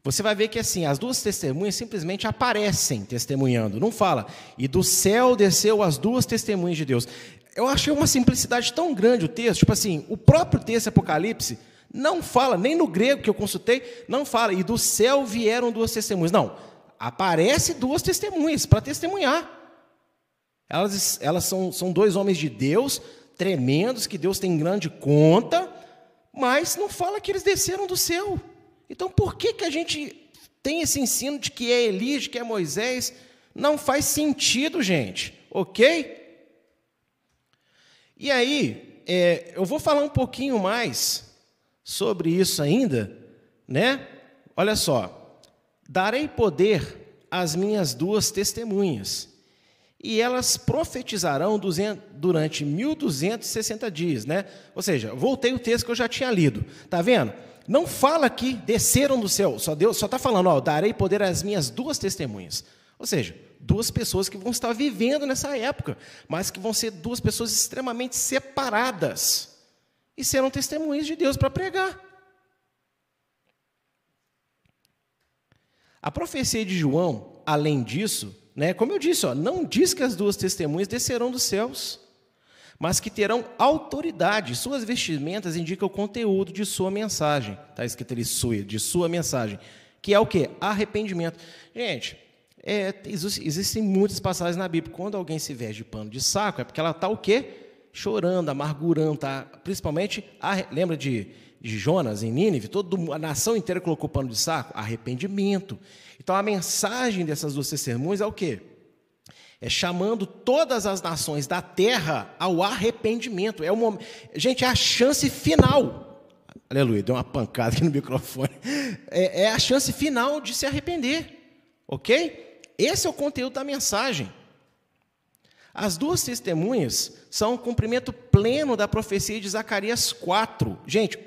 você vai ver que assim, as duas testemunhas simplesmente aparecem testemunhando, não fala, e do céu desceu as duas testemunhas de Deus eu achei uma simplicidade tão grande o texto, tipo assim, o próprio texto Apocalipse não fala, nem no grego que eu consultei, não fala, e do céu vieram duas testemunhas. Não, aparece duas testemunhas para testemunhar. Elas, elas são, são dois homens de Deus, tremendos, que Deus tem grande conta, mas não fala que eles desceram do céu. Então por que, que a gente tem esse ensino de que é Elias, que é Moisés? Não faz sentido, gente, ok? E aí, é, eu vou falar um pouquinho mais sobre isso ainda, né? Olha só, darei poder às minhas duas testemunhas, e elas profetizarão durante 1260 dias, né? Ou seja, voltei o texto que eu já tinha lido. Tá vendo? Não fala que desceram do céu, só Deus só está falando, ó, darei poder às minhas duas testemunhas. Ou seja, duas pessoas que vão estar vivendo nessa época, mas que vão ser duas pessoas extremamente separadas e serão testemunhas de Deus para pregar. A profecia de João, além disso, né, como eu disse, ó, não diz que as duas testemunhas descerão dos céus, mas que terão autoridade. Suas vestimentas indicam o conteúdo de sua mensagem. Está escrito ali, sua, de sua mensagem. Que é o que? Arrependimento. Gente, é, existem muitas passagens na Bíblia. Quando alguém se veste de pano de saco, é porque ela está o quê? Chorando, amargurando, tá? principalmente, lembra de, de Jonas em Nínive? Toda a nação inteira colocou pano de saco? Arrependimento. Então a mensagem dessas duas testemunhas é o quê? É chamando todas as nações da terra ao arrependimento. É o momento, gente, é a chance final. Aleluia, deu uma pancada aqui no microfone. É, é a chance final de se arrepender. Ok? Esse é o conteúdo da mensagem. As duas testemunhas são o cumprimento pleno da profecia de Zacarias 4. Gente,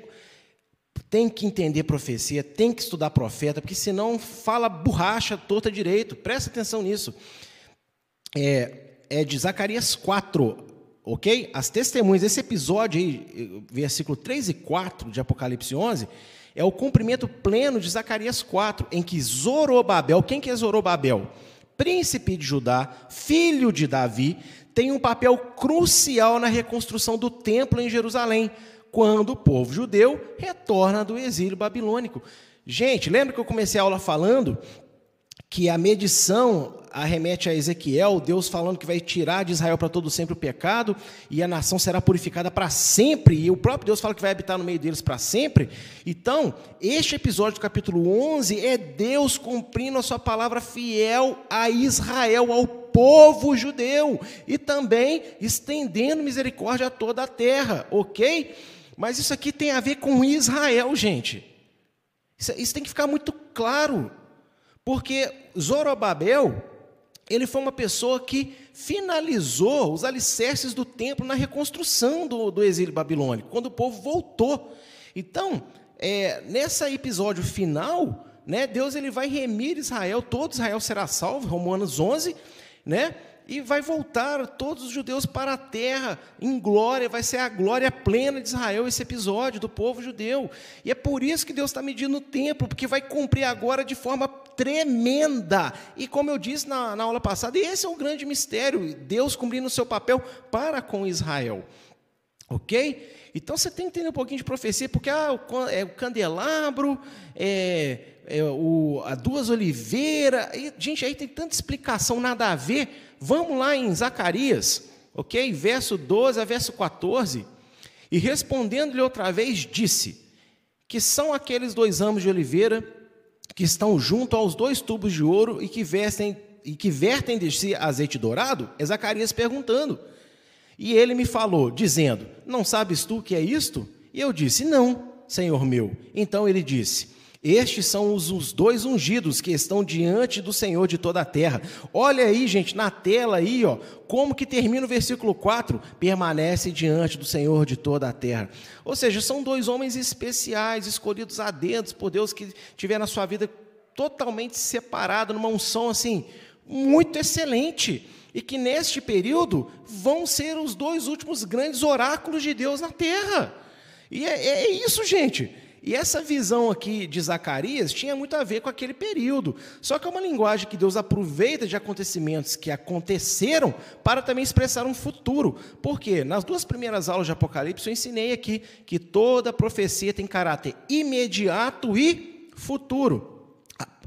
tem que entender profecia, tem que estudar profeta, porque senão fala borracha torta direito. Presta atenção nisso. É, é de Zacarias 4, ok? As testemunhas, esse episódio aí, versículo 3 e 4 de Apocalipse 11, é o cumprimento pleno de Zacarias 4, em que Zorobabel, quem que é Zorobabel? Príncipe de Judá, filho de Davi, tem um papel crucial na reconstrução do templo em Jerusalém, quando o povo judeu retorna do exílio babilônico. Gente, lembra que eu comecei a aula falando que a medição arremete a Ezequiel, Deus falando que vai tirar de Israel para todo sempre o pecado, e a nação será purificada para sempre, e o próprio Deus fala que vai habitar no meio deles para sempre. Então, este episódio do capítulo 11 é Deus cumprindo a sua palavra fiel a Israel, ao povo judeu, e também estendendo misericórdia a toda a terra, ok? Mas isso aqui tem a ver com Israel, gente. Isso, isso tem que ficar muito claro. Porque Zorobabel, ele foi uma pessoa que finalizou os alicerces do templo na reconstrução do, do exílio babilônico, quando o povo voltou. Então, é, nesse episódio final, né, Deus ele vai remir Israel, todo Israel será salvo, Romanos 11, né? E vai voltar todos os judeus para a terra em glória, vai ser a glória plena de Israel esse episódio do povo judeu. E é por isso que Deus está medindo o templo, porque vai cumprir agora de forma tremenda. E como eu disse na, na aula passada, esse é o grande mistério, Deus cumprindo o seu papel para com Israel. Ok? Então você tem que entender um pouquinho de profecia, porque ah, o, é o candelabro, é, é o, a duas oliveiras, gente, aí tem tanta explicação, nada a ver. Vamos lá em Zacarias, ok? Verso 12 a verso 14. E respondendo-lhe outra vez, disse: Que são aqueles dois ramos de oliveira que estão junto aos dois tubos de ouro e que vestem e que vertem de si azeite dourado? É Zacarias perguntando. E ele me falou, dizendo: Não sabes tu que é isto? E eu disse: Não, Senhor meu. Então ele disse: estes são os, os, dois ungidos que estão diante do Senhor de toda a terra. Olha aí, gente, na tela aí, ó, como que termina o versículo 4? Permanece diante do Senhor de toda a terra. Ou seja, são dois homens especiais, escolhidos a dedos por Deus, que tiveram a sua vida totalmente separada, numa unção assim, muito excelente. E que neste período vão ser os dois últimos grandes oráculos de Deus na terra. E é, é isso, gente. E essa visão aqui de Zacarias tinha muito a ver com aquele período. Só que é uma linguagem que Deus aproveita de acontecimentos que aconteceram para também expressar um futuro. Por quê? Nas duas primeiras aulas de Apocalipse eu ensinei aqui que toda profecia tem caráter imediato e futuro.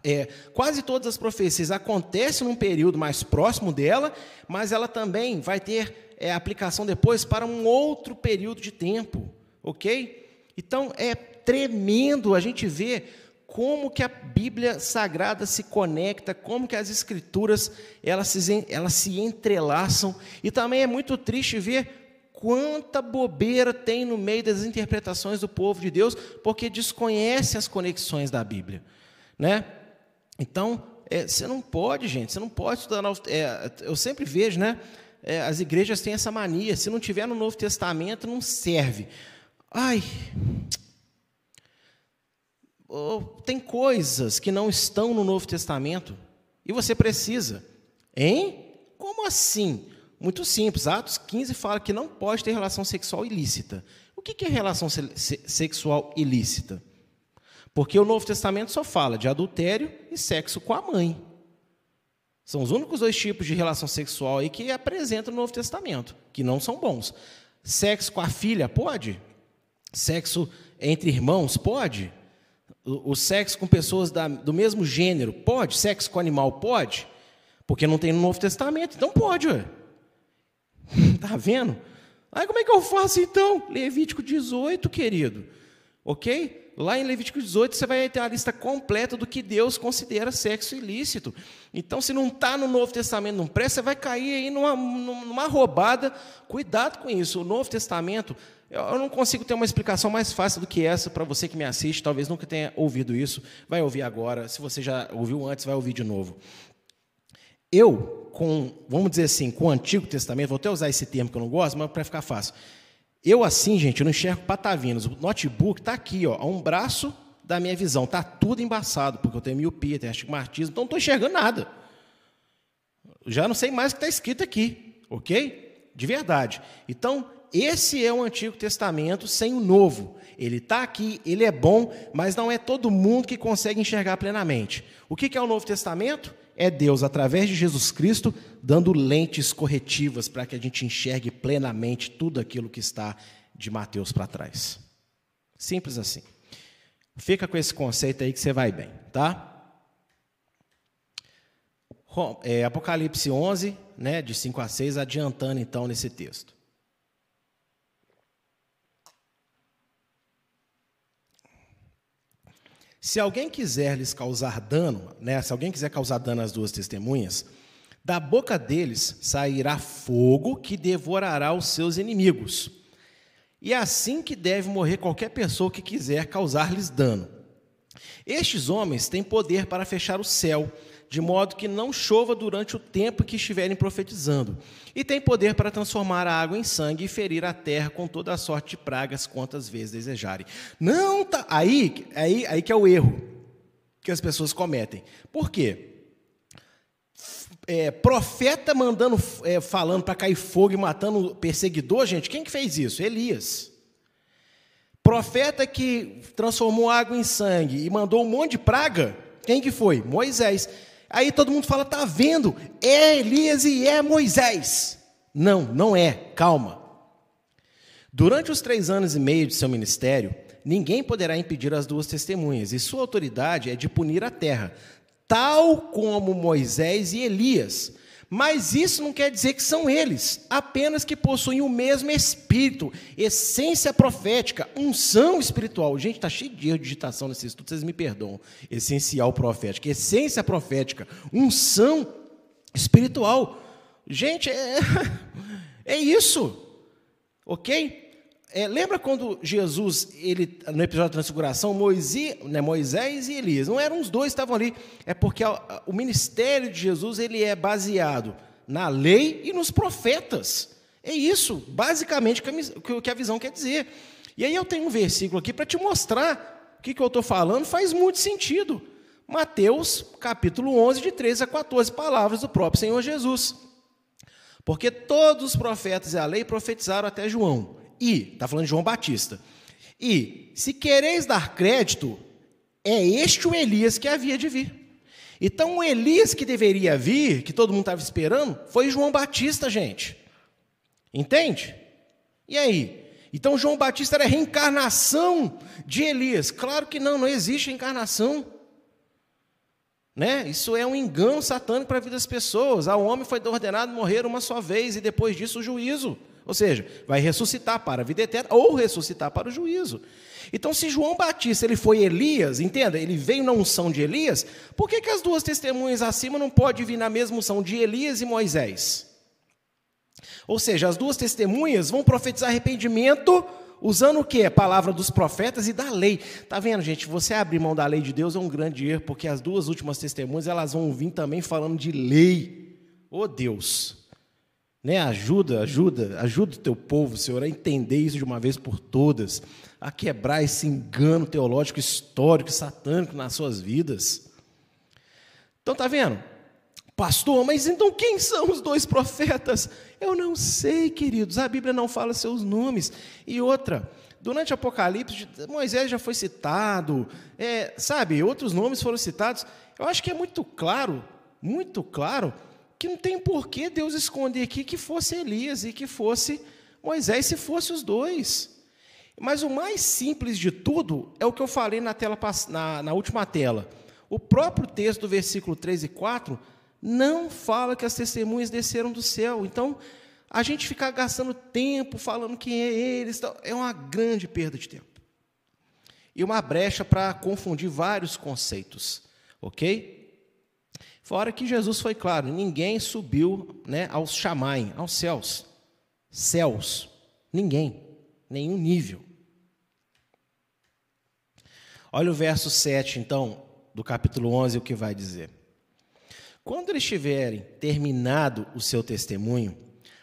É, quase todas as profecias acontecem num período mais próximo dela, mas ela também vai ter é, aplicação depois para um outro período de tempo, ok? Então é tremendo a gente ver como que a Bíblia Sagrada se conecta, como que as Escrituras elas se, elas se entrelaçam, e também é muito triste ver quanta bobeira tem no meio das interpretações do povo de Deus, porque desconhece as conexões da Bíblia, né? Então, é, você não pode, gente, você não pode estudar. É, eu sempre vejo, né? É, as igrejas têm essa mania, se não tiver no Novo Testamento, não serve. Ai, tem coisas que não estão no Novo Testamento e você precisa. Hein? Como assim? Muito simples. Atos 15 fala que não pode ter relação sexual ilícita. O que é relação sexual ilícita? Porque o Novo Testamento só fala de adultério e sexo com a mãe. São os únicos dois tipos de relação sexual aí que apresentam no Novo Testamento, que não são bons. Sexo com a filha, pode? Sexo entre irmãos, pode? O, sexo com pessoas da, do mesmo gênero, pode? Sexo com animal, pode? Porque não tem no Novo Testamento, então pode, ué. Está vendo? Aí como é que eu faço então? Levítico 18, querido. Ok? Lá em Levítico 18 você vai ter a lista completa do que Deus considera sexo ilícito. Então, se não está no Novo Testamento, não presta, você vai cair aí numa, numa roubada. Cuidado com isso. O Novo Testamento eu não consigo ter uma explicação mais fácil do que essa para você que me assiste, talvez nunca tenha ouvido isso, vai ouvir agora. Se você já ouviu antes, vai ouvir de novo. Eu, com, vamos dizer assim, com o Antigo Testamento, vou até usar esse termo que eu não gosto, mas para ficar fácil. Eu, assim, gente, eu não enxergo patavinas. O notebook está aqui, ó, a um braço da minha visão. Está tudo embaçado, porque eu tenho miopia, tenho astigmatismo, então não estou enxergando nada. Já não sei mais o que está escrito aqui, ok? De verdade. Então, esse é o Antigo Testamento sem o Novo. Ele está aqui, ele é bom, mas não é todo mundo que consegue enxergar plenamente. O que é o Novo Testamento? É Deus, através de Jesus Cristo, dando lentes corretivas para que a gente enxergue plenamente tudo aquilo que está de Mateus para trás. Simples assim. Fica com esse conceito aí que você vai bem, tá? É, Apocalipse 11, né, de 5 a 6, adiantando então nesse texto. Se alguém quiser lhes causar dano, né, se alguém quiser causar dano às duas testemunhas, da boca deles sairá fogo que devorará os seus inimigos. E é assim que deve morrer qualquer pessoa que quiser causar-lhes dano. Estes homens têm poder para fechar o céu, de modo que não chova durante o tempo que estiverem profetizando, e têm poder para transformar a água em sangue e ferir a terra com toda a sorte de pragas quantas vezes desejarem. Não tá aí, aí, aí que é o erro que as pessoas cometem. Por quê? É, profeta mandando, é, falando para cair fogo e matando perseguidor, gente, quem que fez isso? Elias. Profeta que transformou água em sangue e mandou um monte de praga, quem que foi? Moisés. Aí todo mundo fala, tá vendo? É Elias e é Moisés. Não, não é. Calma. Durante os três anos e meio de seu ministério, ninguém poderá impedir as duas testemunhas, e sua autoridade é de punir a terra, tal como Moisés e Elias. Mas isso não quer dizer que são eles, apenas que possuem o mesmo espírito, essência profética, unção espiritual. Gente, está cheio de erro de digitação nesse estudo, vocês me perdoam. Essencial profética, essência profética, unção espiritual. Gente, é, é isso, ok? É, lembra quando Jesus, ele, no episódio da transfiguração, Moisés, né, Moisés e Elias, não eram os dois que estavam ali, é porque a, a, o ministério de Jesus ele é baseado na lei e nos profetas. É isso, basicamente, que a, que a visão quer dizer. E aí eu tenho um versículo aqui para te mostrar o que, que eu estou falando, faz muito sentido. Mateus, capítulo 11, de 13 a 14 palavras do próprio Senhor Jesus. Porque todos os profetas e a lei profetizaram até João. E, está falando de João Batista. E, se quereis dar crédito, é este o Elias que havia de vir. Então, o Elias que deveria vir, que todo mundo estava esperando, foi João Batista, gente. Entende? E aí? Então, João Batista era a reencarnação de Elias. Claro que não, não existe reencarnação. Né? Isso é um engano satânico para a vida das pessoas. Ah, o homem foi ordenado morrer uma só vez e depois disso o juízo. Ou seja, vai ressuscitar para a vida eterna ou ressuscitar para o juízo. Então, se João Batista ele foi Elias, entenda, ele veio na unção de Elias, por que, que as duas testemunhas acima não podem vir na mesma unção de Elias e Moisés? Ou seja, as duas testemunhas vão profetizar arrependimento usando o que? A palavra dos profetas e da lei. Tá vendo, gente? Você abrir mão da lei de Deus é um grande erro, porque as duas últimas testemunhas elas vão vir também falando de lei. Oh Deus! Né? Ajuda, ajuda, ajuda o teu povo, Senhor, a entender isso de uma vez por todas, a quebrar esse engano teológico, histórico, satânico nas suas vidas. Então, tá vendo? Pastor, mas então quem são os dois profetas? Eu não sei, queridos, a Bíblia não fala seus nomes. E outra, durante Apocalipse, Moisés já foi citado, é, sabe, outros nomes foram citados. Eu acho que é muito claro, muito claro, que não tem por que Deus esconder aqui que fosse Elias e que fosse Moisés, se fosse os dois. Mas o mais simples de tudo é o que eu falei na, tela, na, na última tela. O próprio texto do versículo 3 e 4 não fala que as testemunhas desceram do céu. Então, a gente ficar gastando tempo falando quem é eles, é uma grande perda de tempo. E uma brecha para confundir vários conceitos, ok? Fora que Jesus foi claro, ninguém subiu né, aos chamaim, aos céus. Céus, ninguém, nenhum nível. Olha o verso 7, então, do capítulo 11, o que vai dizer. Quando eles tiverem terminado o seu testemunho,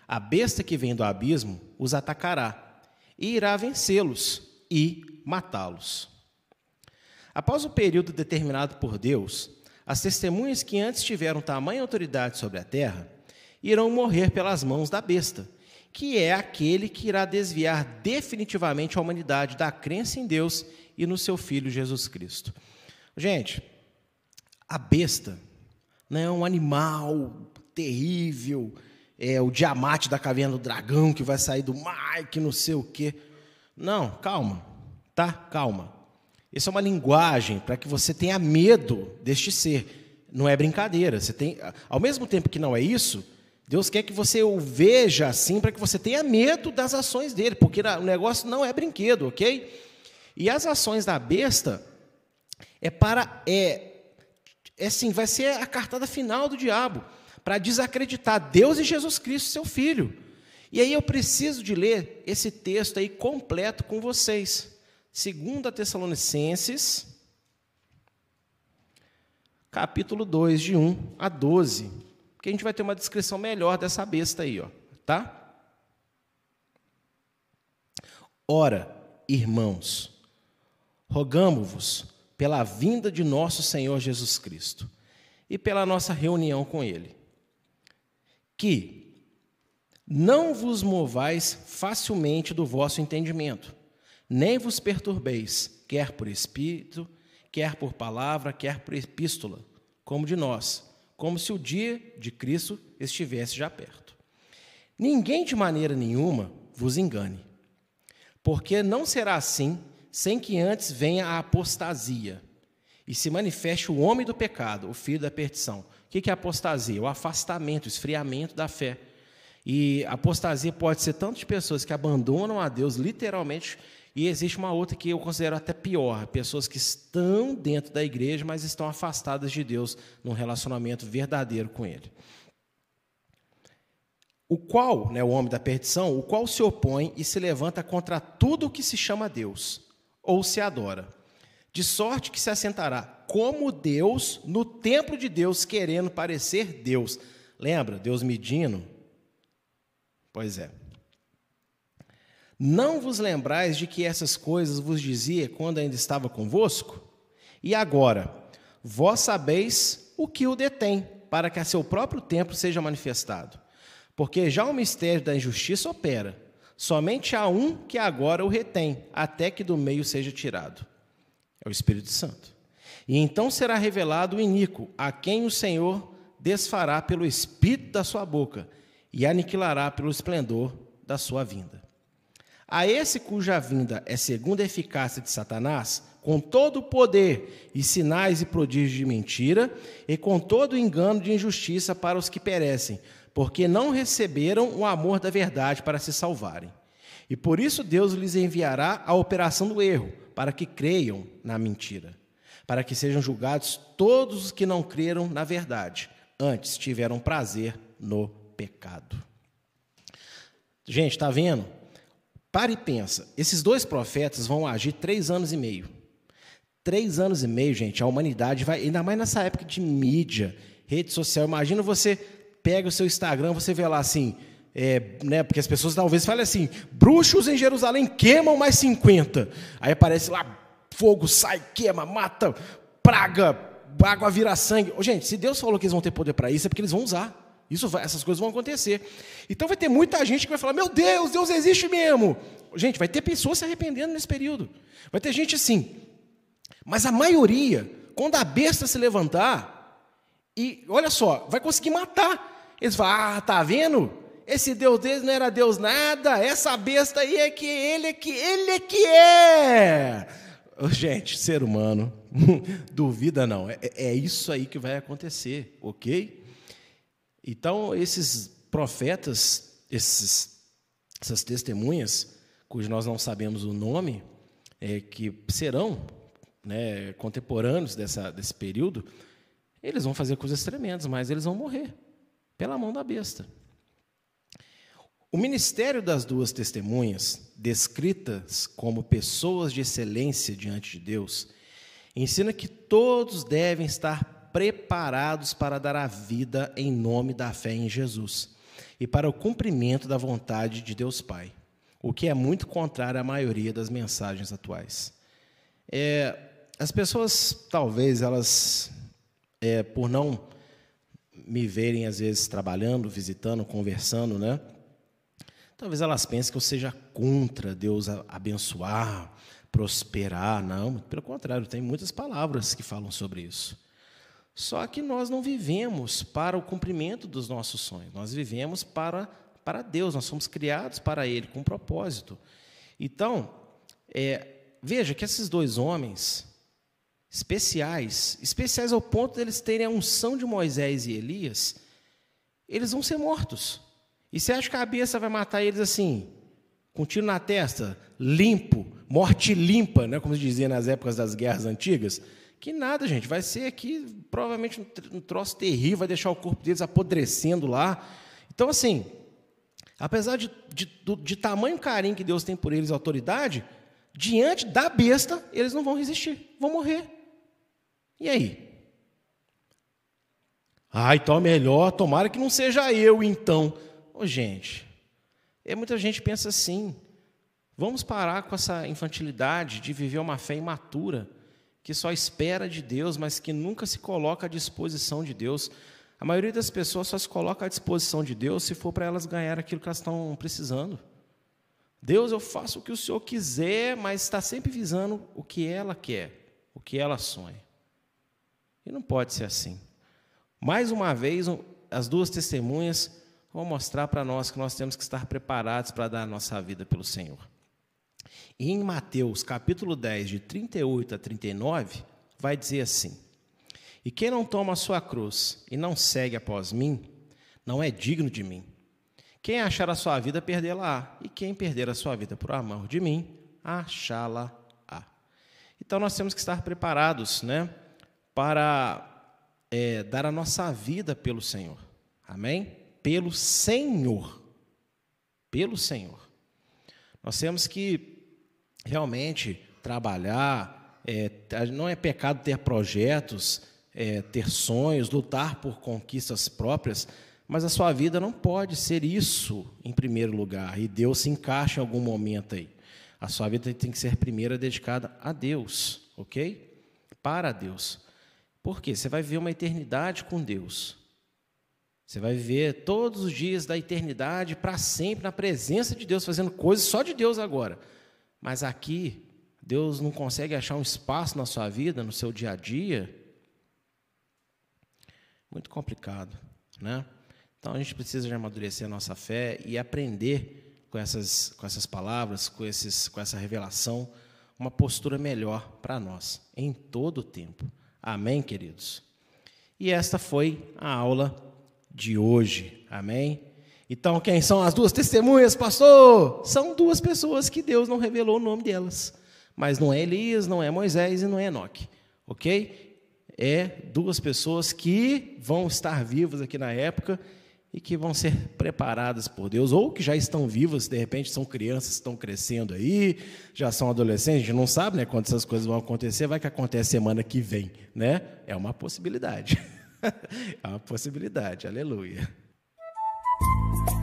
a besta que vem do abismo os atacará e irá vencê-los e matá-los. Após o período determinado por Deus, as testemunhas que antes tiveram tamanha autoridade sobre a terra irão morrer pelas mãos da besta, que é aquele que irá desviar definitivamente a humanidade da crença em Deus e no seu Filho Jesus Cristo. Gente, a besta não é um animal terrível, é o diamante da caverna do dragão que vai sair do mar, que não sei o quê. Não, calma, tá? Calma. Isso é uma linguagem para que você tenha medo deste ser. não é brincadeira. Você tem, ao mesmo tempo que não é isso, Deus quer que você o veja assim para que você tenha medo das ações dele, porque o negócio não é brinquedo, ok? E as ações da besta é para é, é assim, vai ser a cartada final do diabo para desacreditar Deus e Jesus Cristo, seu filho. E aí eu preciso de ler esse texto aí completo com vocês. 2 Tessalonicenses, capítulo 2, de 1 a 12. Porque a gente vai ter uma descrição melhor dessa besta aí, ó, tá? Ora, irmãos, rogamo-vos pela vinda de nosso Senhor Jesus Cristo e pela nossa reunião com Ele, que não vos movais facilmente do vosso entendimento, nem vos perturbeis, quer por espírito, quer por palavra, quer por epístola, como de nós, como se o dia de Cristo estivesse já perto. Ninguém de maneira nenhuma vos engane, porque não será assim sem que antes venha a apostasia e se manifeste o homem do pecado, o filho da perdição. O que é apostasia? O afastamento, o esfriamento da fé. E apostasia pode ser tanto de pessoas que abandonam a Deus, literalmente, e existe uma outra que eu considero até pior: pessoas que estão dentro da igreja, mas estão afastadas de Deus num relacionamento verdadeiro com Ele. O qual, né, o homem da perdição, o qual se opõe e se levanta contra tudo o que se chama Deus, ou se adora, de sorte que se assentará como Deus no templo de Deus, querendo parecer Deus. Lembra, Deus medindo? Pois é. Não vos lembrais de que essas coisas vos dizia quando ainda estava convosco? E agora, vós sabeis o que o detém, para que a seu próprio tempo seja manifestado. Porque já o mistério da injustiça opera. Somente há um que agora o retém, até que do meio seja tirado. É o Espírito Santo. E então será revelado o iníquo, a quem o Senhor desfará pelo espírito da sua boca e aniquilará pelo esplendor da sua vinda. A esse cuja vinda é segundo a eficácia de Satanás, com todo o poder e sinais e prodígios de mentira, e com todo o engano de injustiça para os que perecem, porque não receberam o amor da verdade para se salvarem. E por isso Deus lhes enviará a operação do erro, para que creiam na mentira, para que sejam julgados todos os que não creram na verdade, antes tiveram prazer no pecado. Gente, está vendo? Para e pensa, esses dois profetas vão agir três anos e meio. Três anos e meio, gente, a humanidade vai, ainda mais nessa época de mídia, rede social. Imagina você pega o seu Instagram, você vê lá assim, é, né, porque as pessoas talvez falem assim: bruxos em Jerusalém queimam mais 50. Aí aparece lá, fogo sai, queima, mata, praga, água vira sangue. gente, se Deus falou que eles vão ter poder para isso, é porque eles vão usar. Isso vai, essas coisas vão acontecer. Então vai ter muita gente que vai falar: Meu Deus, Deus existe mesmo. Gente, vai ter pessoas se arrependendo nesse período. Vai ter gente assim. Mas a maioria, quando a besta se levantar, e olha só, vai conseguir matar. Eles falam: Ah, tá vendo? Esse Deus deles não era Deus nada. Essa besta aí é que ele é que ele é que é. Gente, ser humano, duvida não. É, é isso aí que vai acontecer, ok? Então, esses profetas, esses, essas testemunhas, cujos nós não sabemos o nome, é, que serão né, contemporâneos dessa, desse período, eles vão fazer coisas tremendas, mas eles vão morrer pela mão da besta. O ministério das duas testemunhas, descritas como pessoas de excelência diante de Deus, ensina que todos devem estar preparados para dar a vida em nome da fé em Jesus e para o cumprimento da vontade de Deus Pai, o que é muito contrário à maioria das mensagens atuais. É, as pessoas, talvez, elas, é, por não me verem, às vezes, trabalhando, visitando, conversando, né? Talvez elas pensem que eu seja contra Deus abençoar, prosperar. Não, pelo contrário, tem muitas palavras que falam sobre isso. Só que nós não vivemos para o cumprimento dos nossos sonhos, nós vivemos para, para Deus, nós somos criados para Ele, com um propósito. Então, é, veja que esses dois homens especiais, especiais ao ponto deles terem a unção de Moisés e Elias, eles vão ser mortos. E você acha que a besta vai matar eles assim, com um tiro na testa, limpo, morte limpa, né, como se dizia nas épocas das guerras antigas? Que nada, gente, vai ser aqui provavelmente um troço terrível, vai deixar o corpo deles apodrecendo lá. Então, assim, apesar de, de, de tamanho carinho que Deus tem por eles, autoridade, diante da besta, eles não vão resistir, vão morrer. E aí? Ah, então é melhor, tomara que não seja eu, então. Ô, gente, é, muita gente pensa assim. Vamos parar com essa infantilidade de viver uma fé imatura, que só espera de Deus, mas que nunca se coloca à disposição de Deus. A maioria das pessoas só se coloca à disposição de Deus se for para elas ganhar aquilo que elas estão precisando. Deus, eu faço o que o Senhor quiser, mas está sempre visando o que ela quer, o que ela sonha. E não pode ser assim. Mais uma vez, as duas testemunhas vão mostrar para nós que nós temos que estar preparados para dar a nossa vida pelo Senhor. E em Mateus, capítulo 10, de 38 a 39, vai dizer assim: E quem não toma a sua cruz e não segue após mim, não é digno de mim. Quem achar a sua vida, perdê-la-á. E quem perder a sua vida por amor de mim, achá-la-á. Então nós temos que estar preparados, né? para é, dar a nossa vida pelo Senhor. Amém? Pelo Senhor. Pelo Senhor. Nós temos que realmente trabalhar. É, não é pecado ter projetos, é, ter sonhos, lutar por conquistas próprias, mas a sua vida não pode ser isso em primeiro lugar. E Deus se encaixa em algum momento aí. A sua vida tem que ser primeira dedicada a Deus, ok? Para Deus. Por quê? Você vai viver uma eternidade com Deus. Você vai viver todos os dias da eternidade para sempre na presença de Deus, fazendo coisas só de Deus agora. Mas aqui, Deus não consegue achar um espaço na sua vida, no seu dia a dia. Muito complicado, né? Então a gente precisa de amadurecer a nossa fé e aprender com essas, com essas palavras, com, esses, com essa revelação, uma postura melhor para nós, em todo o tempo. Amém, queridos? E esta foi a aula de hoje. Amém? Então, quem são as duas testemunhas, pastor? São duas pessoas que Deus não revelou o nome delas. Mas não é Elias, não é Moisés e não é Enoque. Ok? É duas pessoas que vão estar vivas aqui na época e que vão ser preparadas por Deus, ou que já estão vivas, de repente são crianças, estão crescendo aí, já são adolescentes, a gente não sabe né, quando essas coisas vão acontecer, vai que acontece semana que vem, né? É uma possibilidade. é uma possibilidade, aleluia. Thank you.